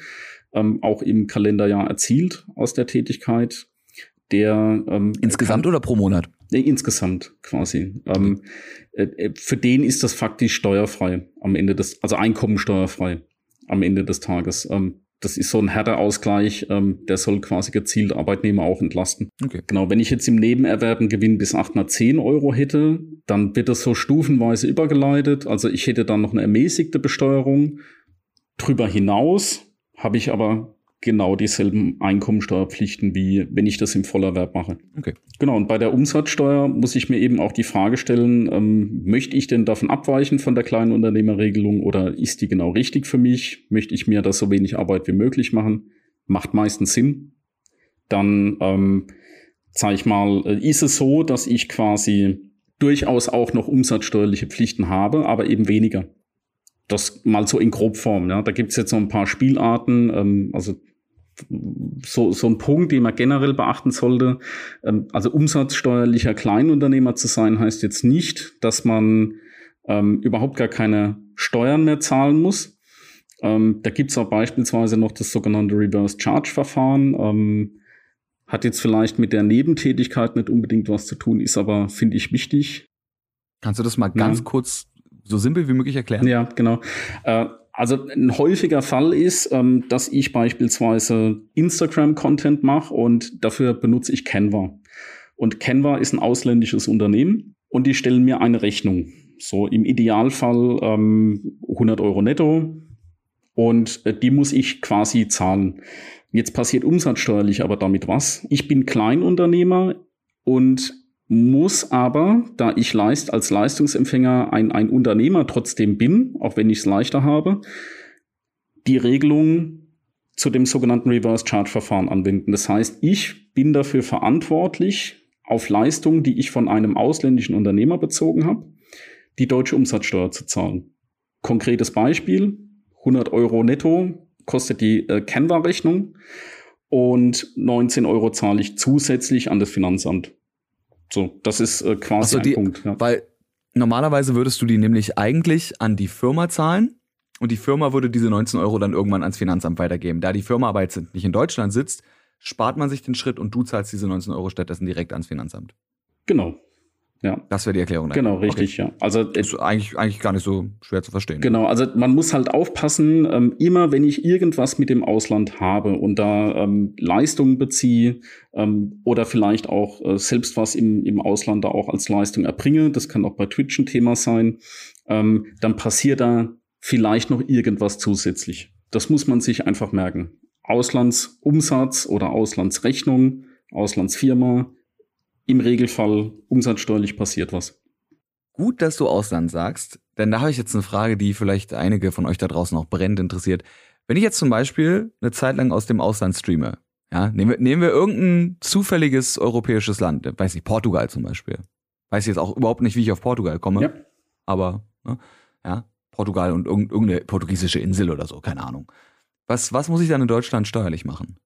ähm, auch im Kalenderjahr erzielt aus der Tätigkeit. Der ähm, insgesamt kann, oder pro Monat? Nee, insgesamt quasi. Ähm, äh, äh, für den ist das faktisch steuerfrei am Ende des, also einkommensteuerfrei am Ende des Tages. Ähm, das ist so ein härter Ausgleich, ähm, der soll quasi gezielt Arbeitnehmer auch entlasten. Okay. Genau, wenn ich jetzt im Nebenerwerb einen Gewinn bis 810 Euro hätte, dann wird das so stufenweise übergeleitet. Also ich hätte dann noch eine ermäßigte Besteuerung. Drüber hinaus habe ich aber genau dieselben Einkommensteuerpflichten, wie wenn ich das im Vollerwerb mache. Okay. Genau, und bei der Umsatzsteuer muss ich mir eben auch die Frage stellen, ähm, möchte ich denn davon abweichen von der kleinen Unternehmerregelung oder ist die genau richtig für mich? Möchte ich mir da so wenig Arbeit wie möglich machen? Macht meistens Sinn. Dann, ähm, sage ich mal, äh, ist es so, dass ich quasi durchaus auch noch umsatzsteuerliche Pflichten habe, aber eben weniger. Das mal so in Grobform. Ja. Da gibt's jetzt so ein paar Spielarten, ähm, also so, so ein Punkt, den man generell beachten sollte. Ähm, also umsatzsteuerlicher Kleinunternehmer zu sein, heißt jetzt nicht, dass man ähm, überhaupt gar keine Steuern mehr zahlen muss. Ähm, da gibt's auch beispielsweise noch das sogenannte Reverse Charge Verfahren. Ähm, hat jetzt vielleicht mit der Nebentätigkeit nicht unbedingt was zu tun, ist aber, finde ich, wichtig. Kannst du das mal ganz ja. kurz so simpel wie möglich erklären? Ja, genau. Äh, also ein häufiger Fall ist, ähm, dass ich beispielsweise Instagram-Content mache und dafür benutze ich Canva. Und Canva ist ein ausländisches Unternehmen und die stellen mir eine Rechnung. So im Idealfall ähm, 100 Euro netto und äh, die muss ich quasi zahlen. Jetzt passiert umsatzsteuerlich aber damit was. Ich bin Kleinunternehmer und muss aber, da ich leist, als Leistungsempfänger ein, ein Unternehmer trotzdem bin, auch wenn ich es leichter habe, die Regelung zu dem sogenannten Reverse Charge Verfahren anwenden. Das heißt, ich bin dafür verantwortlich, auf Leistungen, die ich von einem ausländischen Unternehmer bezogen habe, die deutsche Umsatzsteuer zu zahlen. Konkretes Beispiel, 100 Euro netto kostet die äh, Canva-Rechnung und 19 Euro zahle ich zusätzlich an das Finanzamt. So, das ist äh, quasi so, die, ein Punkt. Ja. Weil normalerweise würdest du die nämlich eigentlich an die Firma zahlen und die Firma würde diese 19 Euro dann irgendwann ans Finanzamt weitergeben. Da die Firma aber jetzt nicht in Deutschland sitzt, spart man sich den Schritt und du zahlst diese 19 Euro stattdessen direkt ans Finanzamt. Genau, ja. Das wäre die Erklärung. Dann. Genau, richtig, okay. ja. Also das ist eigentlich, eigentlich gar nicht so schwer zu verstehen. Genau, also man muss halt aufpassen, ähm, immer wenn ich irgendwas mit dem Ausland habe und da ähm, Leistungen beziehe ähm, oder vielleicht auch äh, selbst was im, im Ausland da auch als Leistung erbringe, das kann auch bei Twitch ein Thema sein, ähm, dann passiert da vielleicht noch irgendwas zusätzlich. Das muss man sich einfach merken. Auslandsumsatz oder Auslandsrechnung, Auslandsfirma, im Regelfall umsatzsteuerlich passiert was. Gut, dass du Ausland sagst, denn da habe ich jetzt eine Frage, die vielleicht einige von euch da draußen auch brennend interessiert. Wenn ich jetzt zum Beispiel eine Zeit lang aus dem Ausland streame, ja, nehmen wir, nehmen wir irgendein zufälliges europäisches Land, weiß nicht, Portugal zum Beispiel. weiß jetzt auch überhaupt nicht, wie ich auf Portugal komme. Ja. Aber, ne, ja, Portugal und irgendeine portugiesische Insel oder so, keine Ahnung. Was, was muss ich dann in Deutschland steuerlich machen?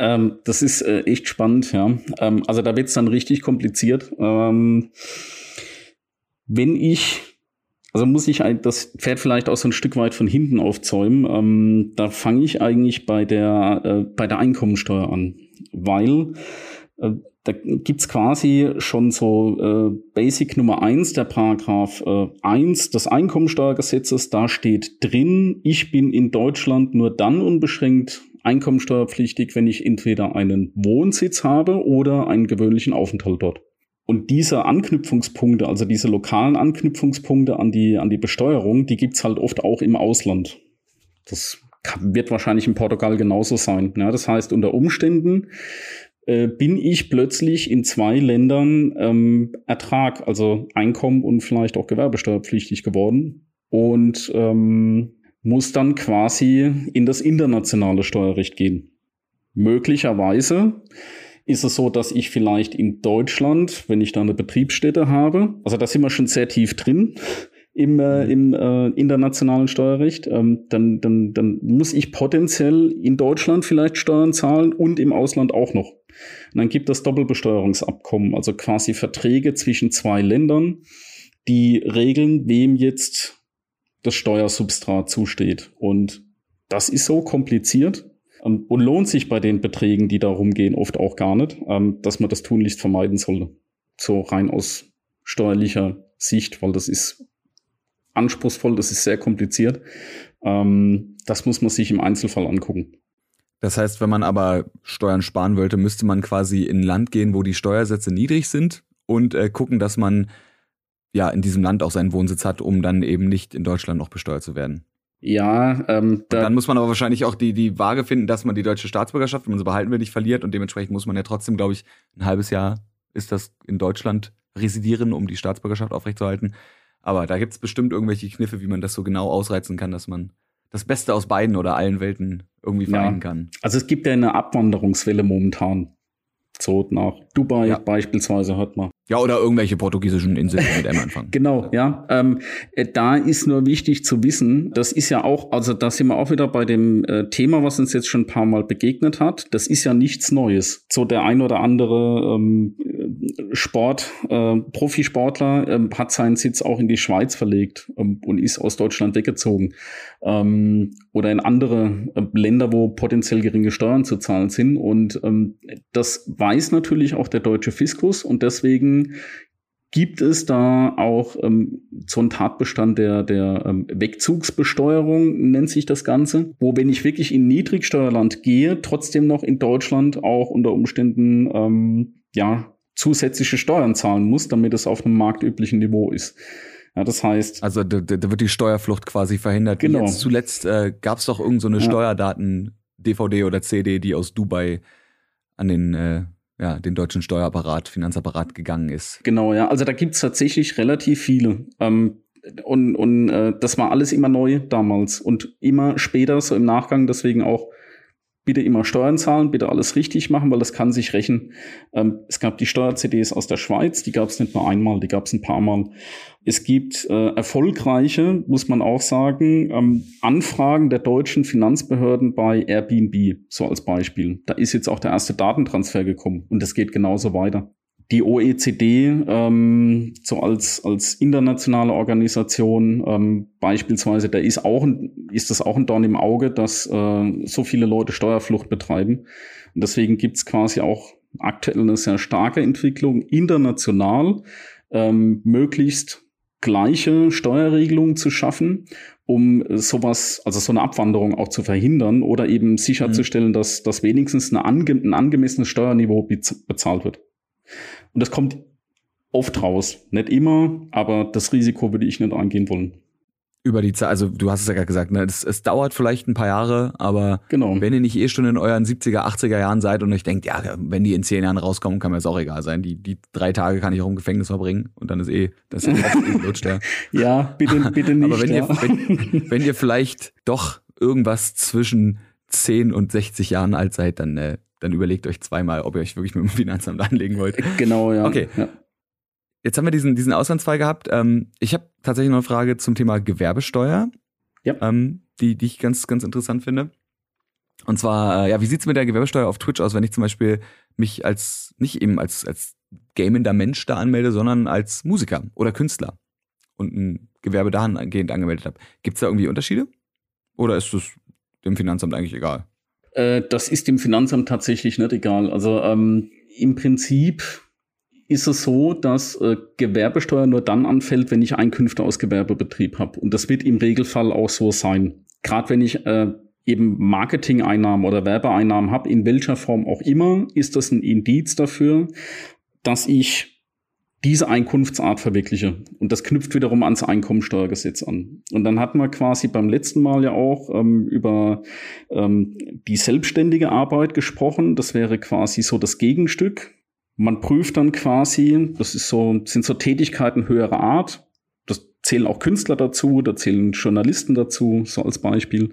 Ähm, das ist äh, echt spannend, ja. Ähm, also da wird es dann richtig kompliziert. Ähm, wenn ich, also muss ich das Pferd vielleicht auch so ein Stück weit von hinten aufzäumen. Ähm, da fange ich eigentlich bei der, äh, bei der Einkommensteuer an, weil äh, da gibt's quasi schon so äh, Basic Nummer eins der Paragraph äh, 1 des Einkommensteuergesetzes. Da steht drin, ich bin in Deutschland nur dann unbeschränkt einkommensteuerpflichtig, wenn ich entweder einen Wohnsitz habe oder einen gewöhnlichen Aufenthalt dort. Und diese Anknüpfungspunkte, also diese lokalen Anknüpfungspunkte an die, an die Besteuerung, die gibt's halt oft auch im Ausland. Das wird wahrscheinlich in Portugal genauso sein. Ja, das heißt, unter Umständen äh, bin ich plötzlich in zwei Ländern ähm, Ertrag, also Einkommen und vielleicht auch gewerbesteuerpflichtig geworden und ähm, muss dann quasi in das internationale Steuerrecht gehen. Möglicherweise ist es so, dass ich vielleicht in Deutschland, wenn ich da eine Betriebsstätte habe, also da sind wir schon sehr tief drin im, äh, im äh, internationalen Steuerrecht, ähm, dann, dann, dann muss ich potenziell in Deutschland vielleicht Steuern zahlen und im Ausland auch noch. Und dann gibt es Doppelbesteuerungsabkommen, also quasi Verträge zwischen zwei Ländern, die regeln, wem jetzt das Steuersubstrat zusteht. Und das ist so kompliziert ähm, und lohnt sich bei den Beträgen, die da rumgehen, oft auch gar nicht, ähm, dass man das tunlichst vermeiden sollte. So rein aus steuerlicher Sicht, weil das ist anspruchsvoll, das ist sehr kompliziert. Ähm, das muss man sich im Einzelfall angucken. Das heißt, wenn man aber Steuern sparen wollte, müsste man quasi in ein Land gehen, wo die Steuersätze niedrig sind und äh, gucken, dass man ja in diesem Land auch seinen Wohnsitz hat, um dann eben nicht in Deutschland noch besteuert zu werden. Ja, ähm, da dann muss man aber wahrscheinlich auch die, die Waage finden, dass man die deutsche Staatsbürgerschaft, wenn man sie behalten will, nicht verliert und dementsprechend muss man ja trotzdem, glaube ich, ein halbes Jahr ist das in Deutschland residieren, um die Staatsbürgerschaft aufrechtzuerhalten. Aber da gibt's bestimmt irgendwelche Kniffe, wie man das so genau ausreizen kann, dass man das Beste aus beiden oder allen Welten irgendwie vereinen ja. kann. Also es gibt ja eine Abwanderungswelle momentan. So nach Dubai ja. beispielsweise hört man. Ja, oder irgendwelche portugiesischen Inseln mit M anfangen. genau, ja. Ähm, äh, da ist nur wichtig zu wissen, das ist ja auch, also da sind wir auch wieder bei dem äh, Thema, was uns jetzt schon ein paar Mal begegnet hat. Das ist ja nichts Neues. So der ein oder andere ähm, Sport, äh, Profisportler ähm, hat seinen Sitz auch in die Schweiz verlegt ähm, und ist aus Deutschland weggezogen. Ähm, oder in andere äh, Länder, wo potenziell geringe Steuern zu zahlen sind. Und ähm, das weiß natürlich auch der deutsche Fiskus und deswegen gibt es da auch ähm, so einen Tatbestand der, der ähm, Wegzugsbesteuerung, nennt sich das Ganze, wo wenn ich wirklich in Niedrigsteuerland gehe, trotzdem noch in Deutschland auch unter Umständen ähm, ja zusätzliche Steuern zahlen muss, damit es auf einem marktüblichen Niveau ist. Ja, das heißt. Also da, da wird die Steuerflucht quasi verhindert. Genau. Jetzt zuletzt äh, gab es doch irgendeine so ja. Steuerdaten-DVD oder CD, die aus Dubai an den äh, ja, den deutschen Steuerapparat, Finanzapparat gegangen ist. Genau, ja. Also da gibt's tatsächlich relativ viele. Ähm, und und äh, das war alles immer neu damals und immer später, so im Nachgang, deswegen auch bitte immer Steuern zahlen, bitte alles richtig machen, weil das kann sich rächen. Ähm, es gab die Steuer-CDs aus der Schweiz, die gab es nicht nur einmal, die gab es ein paar Mal. Es gibt äh, erfolgreiche, muss man auch sagen, ähm, Anfragen der deutschen Finanzbehörden bei Airbnb, so als Beispiel. Da ist jetzt auch der erste Datentransfer gekommen und das geht genauso weiter die OECD ähm, so als als internationale Organisation ähm, beispielsweise, da ist auch ein, ist das auch ein Dorn im Auge, dass äh, so viele Leute Steuerflucht betreiben. Und deswegen gibt's quasi auch aktuell eine sehr starke Entwicklung international, ähm, möglichst gleiche Steuerregelungen zu schaffen, um sowas, also so eine Abwanderung auch zu verhindern oder eben sicherzustellen, mhm. dass, dass wenigstens eine ange ein angemessenes Steuerniveau bezahlt wird. Und das kommt oft raus. Nicht immer, aber das Risiko würde ich nicht eingehen wollen. Über die Zeit, also du hast es ja gerade gesagt, ne? es, es dauert vielleicht ein paar Jahre, aber genau. wenn ihr nicht eh schon in euren 70er, 80er Jahren seid und euch denkt, ja, wenn die in zehn Jahren rauskommen, kann mir das auch egal sein. Die, die drei Tage kann ich auch im Gefängnis verbringen und dann ist eh, das ist eh lutscht, ja. ja, bitte, bitte nicht. aber wenn, ja. ihr, wenn, wenn ihr vielleicht doch irgendwas zwischen 10 und 60 Jahren alt seid, dann äh, dann überlegt euch zweimal, ob ihr euch wirklich mit dem Finanzamt anlegen wollt. Genau, ja. Okay. Ja. jetzt haben wir diesen, diesen Auslandsfall gehabt. Ähm, ich habe tatsächlich noch eine Frage zum Thema Gewerbesteuer, ja. ähm, die, die ich ganz, ganz interessant finde. Und zwar, äh, ja, wie sieht's mit der Gewerbesteuer auf Twitch aus, wenn ich zum Beispiel mich als, nicht eben als, als gamender Mensch da anmelde, sondern als Musiker oder Künstler und ein Gewerbe dahingehend angemeldet habe. Gibt's da irgendwie Unterschiede? Oder ist es dem Finanzamt eigentlich egal? Äh, das ist dem Finanzamt tatsächlich nicht egal. Also ähm, im Prinzip ist es so, dass äh, Gewerbesteuer nur dann anfällt, wenn ich Einkünfte aus Gewerbebetrieb habe. Und das wird im Regelfall auch so sein. Gerade wenn ich äh, eben Marketing-Einnahmen oder Werbeeinnahmen habe, in welcher Form auch immer, ist das ein Indiz dafür, dass ich diese Einkunftsart verwirkliche. Und das knüpft wiederum ans Einkommensteuergesetz an. Und dann hatten wir quasi beim letzten Mal ja auch ähm, über ähm, die selbstständige Arbeit gesprochen. Das wäre quasi so das Gegenstück. Man prüft dann quasi, das ist so, sind so Tätigkeiten höherer Art. Das zählen auch Künstler dazu, da zählen Journalisten dazu, so als Beispiel,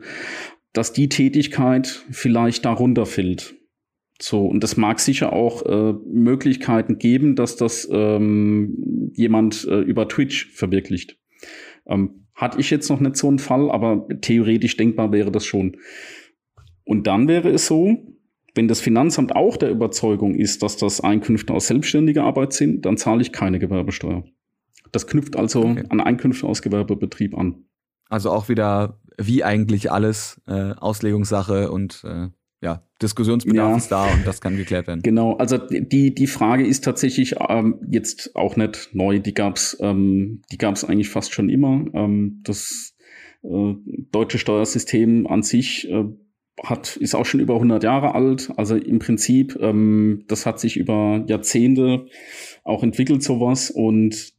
dass die Tätigkeit vielleicht darunter fällt. So, und es mag sicher auch äh, Möglichkeiten geben, dass das ähm, jemand äh, über Twitch verwirklicht. Ähm, hatte ich jetzt noch nicht so einen Fall, aber theoretisch denkbar wäre das schon. Und dann wäre es so, wenn das Finanzamt auch der Überzeugung ist, dass das Einkünfte aus selbstständiger Arbeit sind, dann zahle ich keine Gewerbesteuer. Das knüpft also okay. an Einkünfte aus Gewerbebetrieb an. Also auch wieder wie eigentlich alles äh, Auslegungssache und äh, ja, Diskussionsbedarf ja, ist da und das kann geklärt werden. Genau, also die, die Frage ist tatsächlich ähm, jetzt auch nicht neu, die gab's ähm, die gab's eigentlich fast schon immer. Ähm, das äh, deutsche Steuersystem an sich äh, hat, ist auch schon über 100 Jahre alt. Also im Prinzip, ähm, das hat sich über Jahrzehnte auch entwickelt, sowas. Und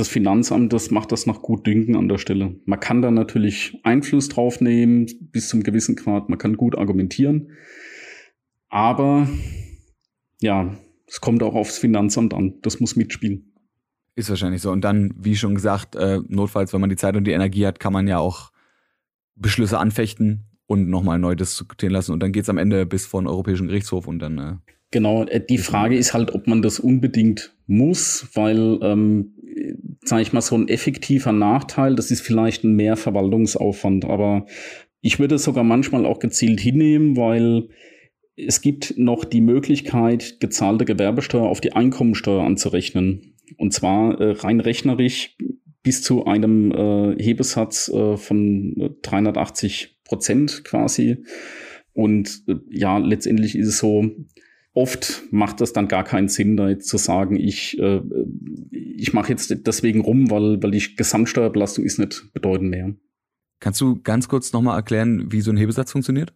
das Finanzamt, das macht das nach gut Dünken an der Stelle. Man kann da natürlich Einfluss drauf nehmen, bis zum gewissen Grad. Man kann gut argumentieren. Aber ja, es kommt auch aufs Finanzamt an. Das muss mitspielen. Ist wahrscheinlich so. Und dann, wie schon gesagt, äh, notfalls, wenn man die Zeit und die Energie hat, kann man ja auch Beschlüsse anfechten und nochmal neu diskutieren lassen. Und dann geht's am Ende bis vor den Europäischen Gerichtshof und dann. Äh, genau, äh, die Frage ist halt, ob man das unbedingt muss, weil ähm, sage ich mal, so ein effektiver Nachteil. Das ist vielleicht ein mehr Verwaltungsaufwand, aber ich würde es sogar manchmal auch gezielt hinnehmen, weil es gibt noch die Möglichkeit, gezahlte Gewerbesteuer auf die Einkommensteuer anzurechnen. Und zwar äh, rein rechnerisch bis zu einem äh, Hebesatz äh, von 380 Prozent quasi. Und äh, ja, letztendlich ist es so, oft macht das dann gar keinen Sinn, da jetzt zu sagen, ich, äh, ich mache jetzt deswegen rum, weil, weil die Gesamtsteuerbelastung ist nicht bedeutend mehr. Kannst du ganz kurz nochmal erklären, wie so ein Hebesatz funktioniert?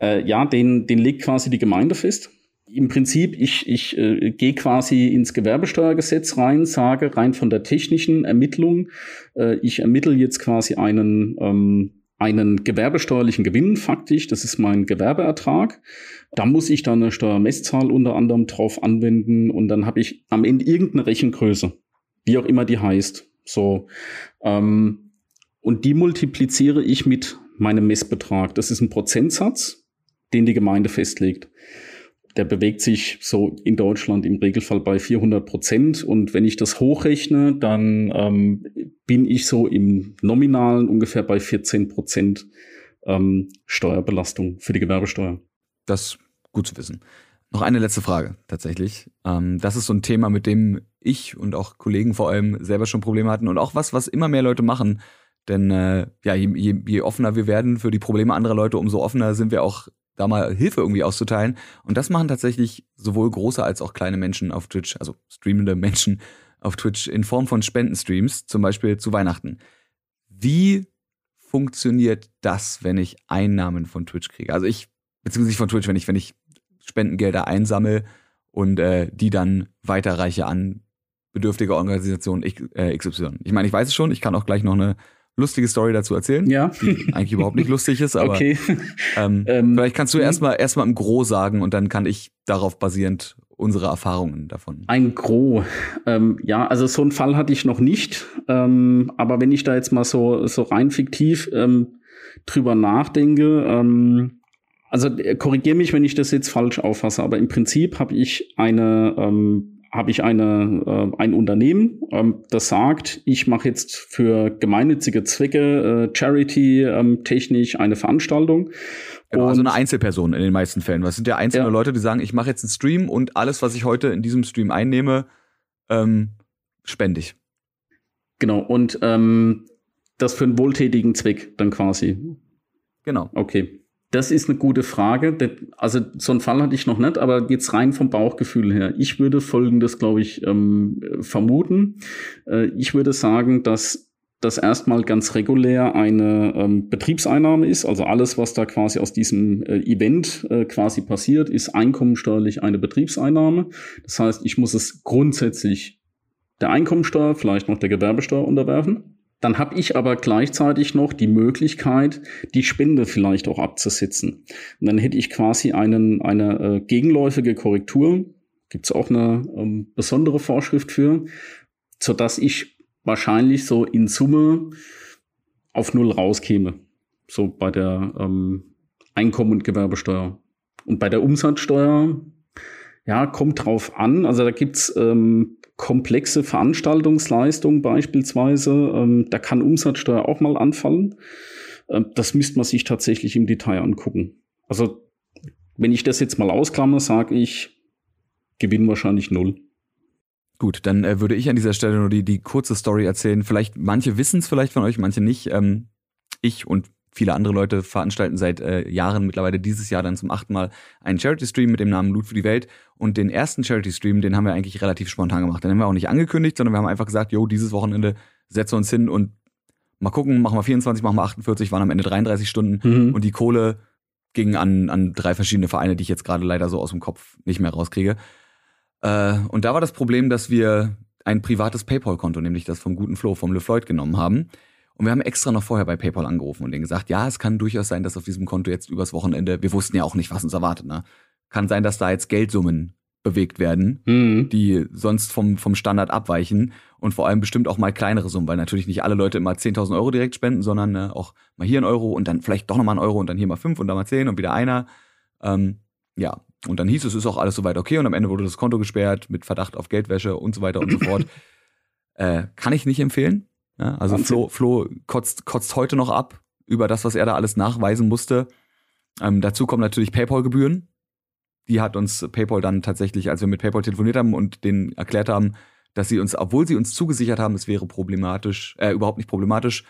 Äh, ja, den, den legt quasi die Gemeinde fest. Im Prinzip, ich, ich äh, gehe quasi ins Gewerbesteuergesetz rein, sage rein von der technischen Ermittlung, äh, ich ermittle jetzt quasi einen ähm, einen gewerbesteuerlichen Gewinn faktisch, das ist mein Gewerbeertrag. Da muss ich dann eine Steuermesszahl unter anderem drauf anwenden und dann habe ich am Ende irgendeine Rechengröße, wie auch immer die heißt. So ähm, und die multipliziere ich mit meinem Messbetrag. Das ist ein Prozentsatz, den die Gemeinde festlegt der bewegt sich so in Deutschland im Regelfall bei 400 Prozent. Und wenn ich das hochrechne, dann ähm, bin ich so im Nominalen ungefähr bei 14 Prozent ähm, Steuerbelastung für die Gewerbesteuer. Das ist gut zu wissen. Noch eine letzte Frage tatsächlich. Ähm, das ist so ein Thema, mit dem ich und auch Kollegen vor allem selber schon Probleme hatten und auch was, was immer mehr Leute machen. Denn äh, ja, je, je, je offener wir werden für die Probleme anderer Leute, umso offener sind wir auch da mal Hilfe irgendwie auszuteilen. Und das machen tatsächlich sowohl große als auch kleine Menschen auf Twitch, also streamende Menschen auf Twitch in Form von Spendenstreams, zum Beispiel zu Weihnachten. Wie funktioniert das, wenn ich Einnahmen von Twitch kriege? Also ich, beziehungsweise von Twitch, wenn ich, wenn ich Spendengelder einsammle und äh, die dann weiterreiche an bedürftige Organisationen XY. Äh, ich meine, ich weiß es schon, ich kann auch gleich noch eine lustige Story dazu erzählen, ja. die eigentlich überhaupt nicht lustig ist, aber okay. ähm, ähm, vielleicht kannst du hm. erstmal erstmal im Gro sagen und dann kann ich darauf basierend unsere Erfahrungen davon. Ein Gro. Ähm, ja, also so einen Fall hatte ich noch nicht. Ähm, aber wenn ich da jetzt mal so, so rein fiktiv ähm, drüber nachdenke, ähm, also äh, korrigiere mich, wenn ich das jetzt falsch auffasse, aber im Prinzip habe ich eine, habe ich eine, äh, ein Unternehmen, ähm, das sagt, ich mache jetzt für gemeinnützige Zwecke, äh, Charity ähm, technisch eine Veranstaltung. Genau, also eine Einzelperson in den meisten Fällen. Was sind ja einzelne ja. Leute, die sagen, ich mache jetzt einen Stream und alles, was ich heute in diesem Stream einnehme, ähm, spende ich. Genau, und ähm, das für einen wohltätigen Zweck dann quasi. Genau. Okay. Das ist eine gute Frage. Also so einen Fall hatte ich noch nicht, aber jetzt rein vom Bauchgefühl her. Ich würde Folgendes, glaube ich, ähm, vermuten. Äh, ich würde sagen, dass das erstmal ganz regulär eine ähm, Betriebseinnahme ist. Also alles, was da quasi aus diesem äh, Event äh, quasi passiert, ist einkommensteuerlich eine Betriebseinnahme. Das heißt, ich muss es grundsätzlich der Einkommensteuer, vielleicht noch der Gewerbesteuer unterwerfen. Dann habe ich aber gleichzeitig noch die Möglichkeit, die Spende vielleicht auch abzusetzen. Und dann hätte ich quasi einen, eine äh, gegenläufige Korrektur, gibt es auch eine ähm, besondere Vorschrift für, sodass ich wahrscheinlich so in Summe auf Null rauskäme. So bei der ähm, Einkommen- und Gewerbesteuer. Und bei der Umsatzsteuer, ja, kommt drauf an. Also da gibt's ähm, komplexe Veranstaltungsleistung beispielsweise, ähm, da kann Umsatzsteuer auch mal anfallen. Ähm, das müsste man sich tatsächlich im Detail angucken. Also wenn ich das jetzt mal ausklammer, sage ich, Gewinn wahrscheinlich null. Gut, dann äh, würde ich an dieser Stelle nur die, die kurze Story erzählen. Vielleicht, manche wissen es vielleicht von euch, manche nicht. Ähm, ich und viele andere Leute veranstalten seit äh, Jahren, mittlerweile dieses Jahr dann zum achten Mal, einen Charity-Stream mit dem Namen Loot für die Welt. Und den ersten Charity-Stream, den haben wir eigentlich relativ spontan gemacht. Den haben wir auch nicht angekündigt, sondern wir haben einfach gesagt, jo, dieses Wochenende setzen wir uns hin und mal gucken, machen wir 24, machen wir 48, waren am Ende 33 Stunden mhm. und die Kohle ging an, an drei verschiedene Vereine, die ich jetzt gerade leider so aus dem Kopf nicht mehr rauskriege. Äh, und da war das Problem, dass wir ein privates PayPal-Konto, nämlich das vom guten Flo, vom LeFloid genommen haben. Und wir haben extra noch vorher bei PayPal angerufen und denen gesagt, ja, es kann durchaus sein, dass auf diesem Konto jetzt übers Wochenende, wir wussten ja auch nicht, was uns erwartet, ne? Kann sein, dass da jetzt Geldsummen bewegt werden, mhm. die sonst vom, vom Standard abweichen und vor allem bestimmt auch mal kleinere Summen, weil natürlich nicht alle Leute immer 10.000 Euro direkt spenden, sondern äh, auch mal hier ein Euro und dann vielleicht doch nochmal ein Euro und dann hier mal fünf und dann mal zehn und wieder einer. Ähm, ja, und dann hieß es, ist auch alles soweit okay und am Ende wurde das Konto gesperrt mit Verdacht auf Geldwäsche und so weiter und so fort. Äh, kann ich nicht empfehlen. Ja, also Flo, Flo kotzt, kotzt heute noch ab über das, was er da alles nachweisen musste. Ähm, dazu kommen natürlich PayPal-Gebühren. Die hat uns PayPal dann tatsächlich, als wir mit PayPal telefoniert haben und denen erklärt haben, dass sie uns, obwohl sie uns zugesichert haben, es wäre problematisch, äh, überhaupt nicht problematisch,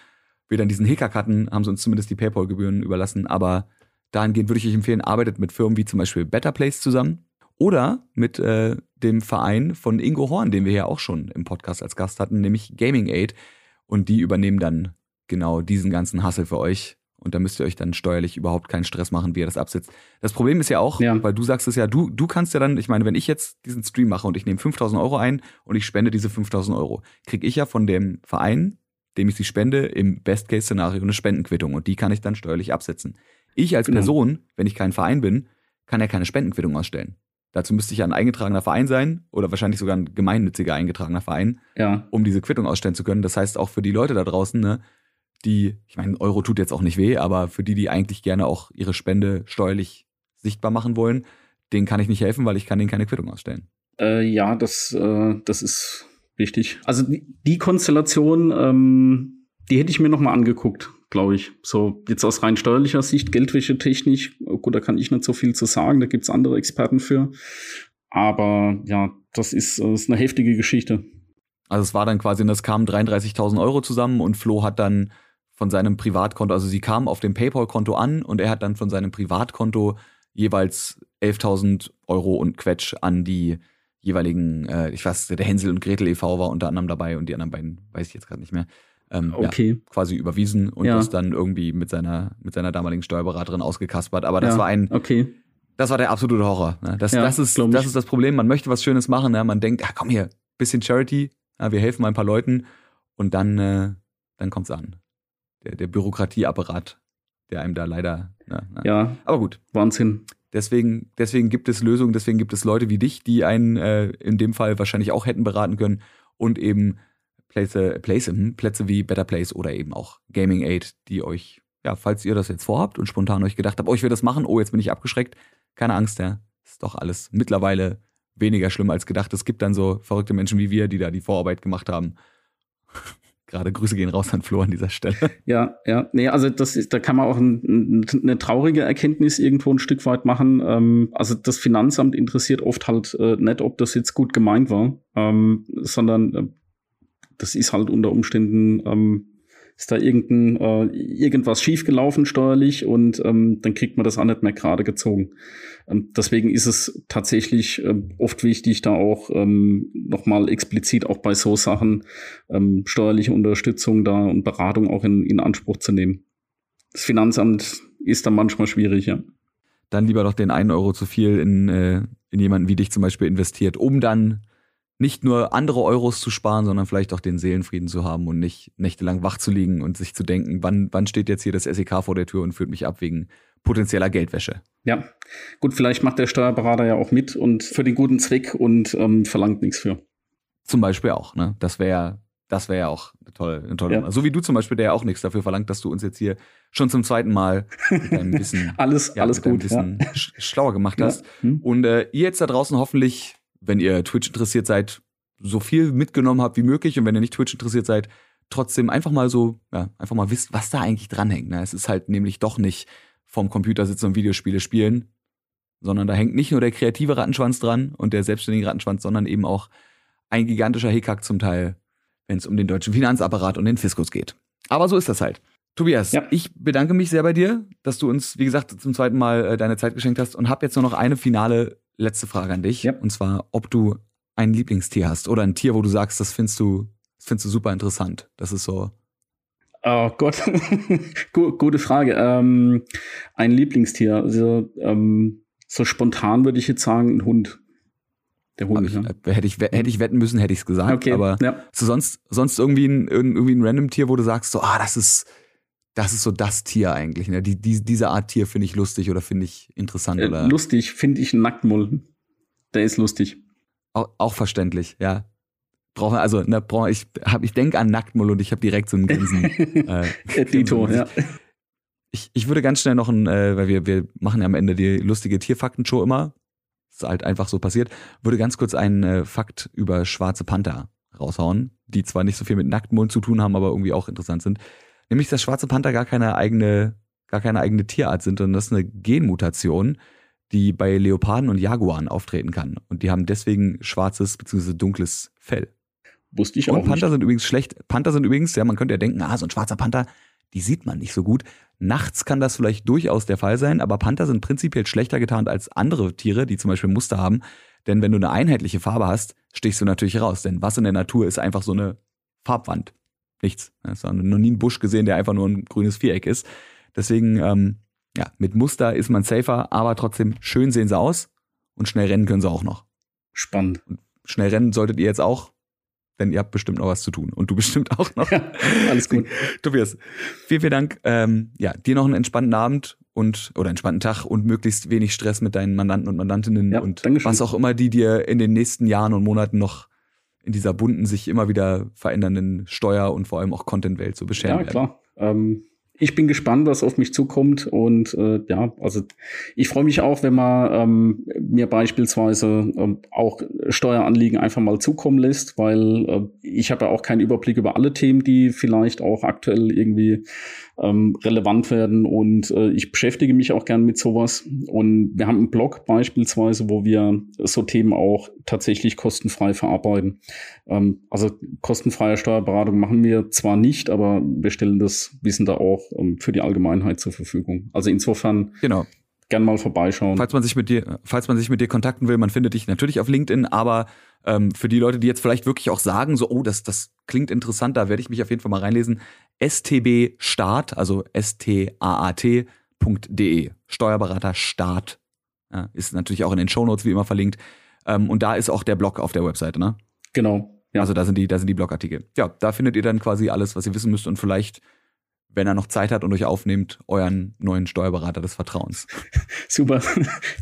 wir dann diesen Hickhack hatten, haben sie uns zumindest die PayPal-Gebühren überlassen. Aber dahingehend würde ich euch empfehlen, arbeitet mit Firmen wie zum Beispiel Better Place zusammen oder mit äh, dem Verein von Ingo Horn, den wir ja auch schon im Podcast als Gast hatten, nämlich Gaming Aid. Und die übernehmen dann genau diesen ganzen Hassel für euch. Und da müsst ihr euch dann steuerlich überhaupt keinen Stress machen, wie ihr das absetzt. Das Problem ist ja auch, ja. weil du sagst es ja, du, du kannst ja dann, ich meine, wenn ich jetzt diesen Stream mache und ich nehme 5000 Euro ein und ich spende diese 5000 Euro, kriege ich ja von dem Verein, dem ich sie spende, im Best-Case-Szenario eine Spendenquittung und die kann ich dann steuerlich absetzen. Ich als genau. Person, wenn ich kein Verein bin, kann ja keine Spendenquittung ausstellen. Dazu müsste ich ein eingetragener Verein sein oder wahrscheinlich sogar ein gemeinnütziger eingetragener Verein, ja. um diese Quittung ausstellen zu können. Das heißt auch für die Leute da draußen, ne, die, ich meine, Euro tut jetzt auch nicht weh, aber für die, die eigentlich gerne auch ihre Spende steuerlich sichtbar machen wollen, denen kann ich nicht helfen, weil ich kann denen keine Quittung ausstellen. Äh, ja, das, äh, das ist wichtig. Also die, die Konstellation, ähm, die hätte ich mir noch mal angeguckt glaube ich. So jetzt aus rein steuerlicher Sicht, Geldwäschetechnisch, gut, da kann ich nicht so viel zu sagen, da gibt's andere Experten für. Aber ja, das ist, das ist eine heftige Geschichte. Also es war dann quasi, das kamen 33.000 Euro zusammen und Flo hat dann von seinem Privatkonto, also sie kamen auf dem PayPal-Konto an und er hat dann von seinem Privatkonto jeweils 11.000 Euro und Quetsch an die jeweiligen, äh, ich weiß, der Hänsel und Gretel e.V. war unter anderem dabei und die anderen beiden weiß ich jetzt gerade nicht mehr, ähm, okay. ja, quasi überwiesen und ja. das dann irgendwie mit seiner, mit seiner damaligen Steuerberaterin ausgekaspert. Aber das ja. war ein, okay. das war der absolute Horror. Ne? Das, das, ist, das ist das Problem. Man möchte was Schönes machen. Ne? Man denkt, ah, komm hier, bisschen Charity, wir helfen mal ein paar Leuten und dann, äh, dann kommt's an. Der, der Bürokratieapparat, der einem da leider. Ne, ne. Ja. Aber gut. Wahnsinn. Deswegen, deswegen gibt es Lösungen, deswegen gibt es Leute wie dich, die einen äh, in dem Fall wahrscheinlich auch hätten beraten können und eben Plätze, Plätze, hm, Plätze wie Better Place oder eben auch Gaming Aid, die euch, ja, falls ihr das jetzt vorhabt und spontan euch gedacht habt, oh, ich will das machen, oh, jetzt bin ich abgeschreckt, keine Angst, ja, ist doch alles mittlerweile weniger schlimm als gedacht. Es gibt dann so verrückte Menschen wie wir, die da die Vorarbeit gemacht haben. Gerade Grüße gehen raus an Flo an dieser Stelle. Ja, ja, nee, also das ist, da kann man auch ein, eine traurige Erkenntnis irgendwo ein Stück weit machen. Ähm, also das Finanzamt interessiert oft halt äh, nicht, ob das jetzt gut gemeint war, ähm, sondern äh, das ist halt unter Umständen ähm, ist da irgendein, äh, irgendwas schiefgelaufen steuerlich und ähm, dann kriegt man das auch nicht mehr gerade gezogen. Ähm, deswegen ist es tatsächlich äh, oft wichtig, da auch ähm, nochmal explizit auch bei so Sachen ähm, steuerliche Unterstützung da und Beratung auch in, in Anspruch zu nehmen. Das Finanzamt ist da manchmal schwierig, ja. Dann lieber doch den einen Euro zu viel in, äh, in jemanden wie dich zum Beispiel investiert, um dann nicht nur andere Euros zu sparen, sondern vielleicht auch den Seelenfrieden zu haben und nicht nächtelang wach zu liegen und sich zu denken, wann, wann steht jetzt hier das SEK vor der Tür und führt mich ab wegen potenzieller Geldwäsche. Ja, gut, vielleicht macht der Steuerberater ja auch mit und für den guten Zweck und ähm, verlangt nichts für. Zum Beispiel auch, ne? Das wäre das wäre ja auch eine tolle, eine tolle ja. So wie du zum Beispiel, der ja auch nichts dafür verlangt, dass du uns jetzt hier schon zum zweiten Mal mit deinem Wissen, alles, ja, alles gut, Wissen ja. schlauer gemacht hast. Hm. Und äh, ihr jetzt da draußen hoffentlich wenn ihr Twitch interessiert seid, so viel mitgenommen habt wie möglich und wenn ihr nicht Twitch interessiert seid, trotzdem einfach mal so, ja, einfach mal wisst, was da eigentlich dranhängt. Ne? Es ist halt nämlich doch nicht vom Computer sitzen und Videospiele spielen, sondern da hängt nicht nur der kreative Rattenschwanz dran und der selbstständige Rattenschwanz, sondern eben auch ein gigantischer Hickhack zum Teil, wenn es um den deutschen Finanzapparat und den Fiskus geht. Aber so ist das halt. Tobias, ja. ich bedanke mich sehr bei dir, dass du uns, wie gesagt, zum zweiten Mal äh, deine Zeit geschenkt hast und habe jetzt nur noch eine finale letzte Frage an dich. Ja. Und zwar, ob du ein Lieblingstier hast oder ein Tier, wo du sagst, das findest du, das findest du super interessant. Das ist so. Oh Gott, gute Frage. Ähm, ein Lieblingstier. Also, ähm, so spontan würde ich jetzt sagen, ein Hund. Der Hund. Ich, ja. Äh, hätte, ich, hätte ich wetten müssen, hätte ich es gesagt. Okay, aber ja. so sonst, sonst irgendwie ein, irgendwie ein random Tier, wo du sagst, so, ah, das ist, das ist so das Tier eigentlich. Ne? Die, die, diese Art Tier finde ich lustig oder finde ich interessant. Äh, oder? Lustig finde ich einen Nacktmull. Der ist lustig. Auch, auch verständlich, ja. Brauche also ne, brauche ich habe ich denke an Nacktmull und ich habe direkt so einen Grinsen. äh, Dito, ja. Ich, ich würde ganz schnell noch ein, äh, weil wir wir machen ja am Ende die lustige Tierfakten-Show immer. Ist halt einfach so passiert. Würde ganz kurz einen äh, Fakt über schwarze Panther raushauen, die zwar nicht so viel mit Nacktmull zu tun haben, aber irgendwie auch interessant sind. Nämlich, dass schwarze Panther gar keine eigene, gar keine eigene Tierart sind, sondern das ist eine Genmutation, die bei Leoparden und Jaguaren auftreten kann. Und die haben deswegen schwarzes bzw. dunkles Fell. Wusste ich und auch. Und Panther nicht. sind übrigens schlecht. Panther sind übrigens, ja, man könnte ja denken, ah, so ein schwarzer Panther, die sieht man nicht so gut. Nachts kann das vielleicht durchaus der Fall sein, aber Panther sind prinzipiell schlechter getarnt als andere Tiere, die zum Beispiel Muster haben. Denn wenn du eine einheitliche Farbe hast, stichst du natürlich raus. Denn was in der Natur ist einfach so eine Farbwand nichts. Es war noch nie einen Busch gesehen, der einfach nur ein grünes Viereck ist. Deswegen, ähm, ja, mit Muster ist man safer, aber trotzdem schön sehen sie aus und schnell rennen können sie auch noch. Spannend. Und schnell rennen solltet ihr jetzt auch, denn ihr habt bestimmt noch was zu tun. Und du bestimmt auch noch. Ja, alles gut. Tobias, vielen, vielen Dank. Ähm, ja, dir noch einen entspannten Abend und oder entspannten Tag und möglichst wenig Stress mit deinen Mandanten und Mandantinnen ja, und Dankeschön. was auch immer die dir in den nächsten Jahren und Monaten noch in dieser bunten, sich immer wieder verändernden Steuer- und vor allem auch Content-Welt zu bescheren Ja, klar. Ähm, ich bin gespannt, was auf mich zukommt. Und äh, ja, also ich freue mich auch, wenn man ähm, mir beispielsweise ähm, auch Steueranliegen einfach mal zukommen lässt, weil äh, ich habe ja auch keinen Überblick über alle Themen, die vielleicht auch aktuell irgendwie ähm, relevant werden. Und äh, ich beschäftige mich auch gern mit sowas. Und wir haben einen Blog beispielsweise, wo wir so Themen auch tatsächlich kostenfrei verarbeiten. Ähm, also kostenfreie Steuerberatung machen wir zwar nicht, aber wir stellen das Wissen da auch ähm, für die Allgemeinheit zur Verfügung. Also insofern genau gern mal vorbeischauen. Falls man sich mit dir, falls man sich mit dir kontakten will, man findet dich natürlich auf LinkedIn, aber ähm, für die Leute, die jetzt vielleicht wirklich auch sagen, so, oh, das, das klingt interessant, da werde ich mich auf jeden Fall mal reinlesen. STB Start, also S-T-A-A-T.de. Steuerberater Start. Ja, ist natürlich auch in den Shownotes wie immer verlinkt. Ähm, und da ist auch der Blog auf der Webseite, ne? Genau. Ja. Also da sind die, da sind die Blogartikel. Ja, da findet ihr dann quasi alles, was ihr wissen müsst und vielleicht wenn er noch Zeit hat und euch aufnehmt, euren neuen Steuerberater des Vertrauens. Super,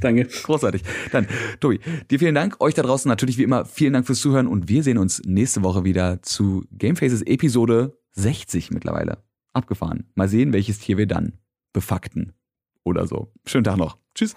danke. Großartig. Dann, Tobi, dir vielen Dank. Euch da draußen natürlich wie immer vielen Dank fürs Zuhören und wir sehen uns nächste Woche wieder zu Gamefaces Episode 60 mittlerweile. Abgefahren. Mal sehen, welches Tier wir dann befakten. Oder so. Schönen Tag noch. Tschüss.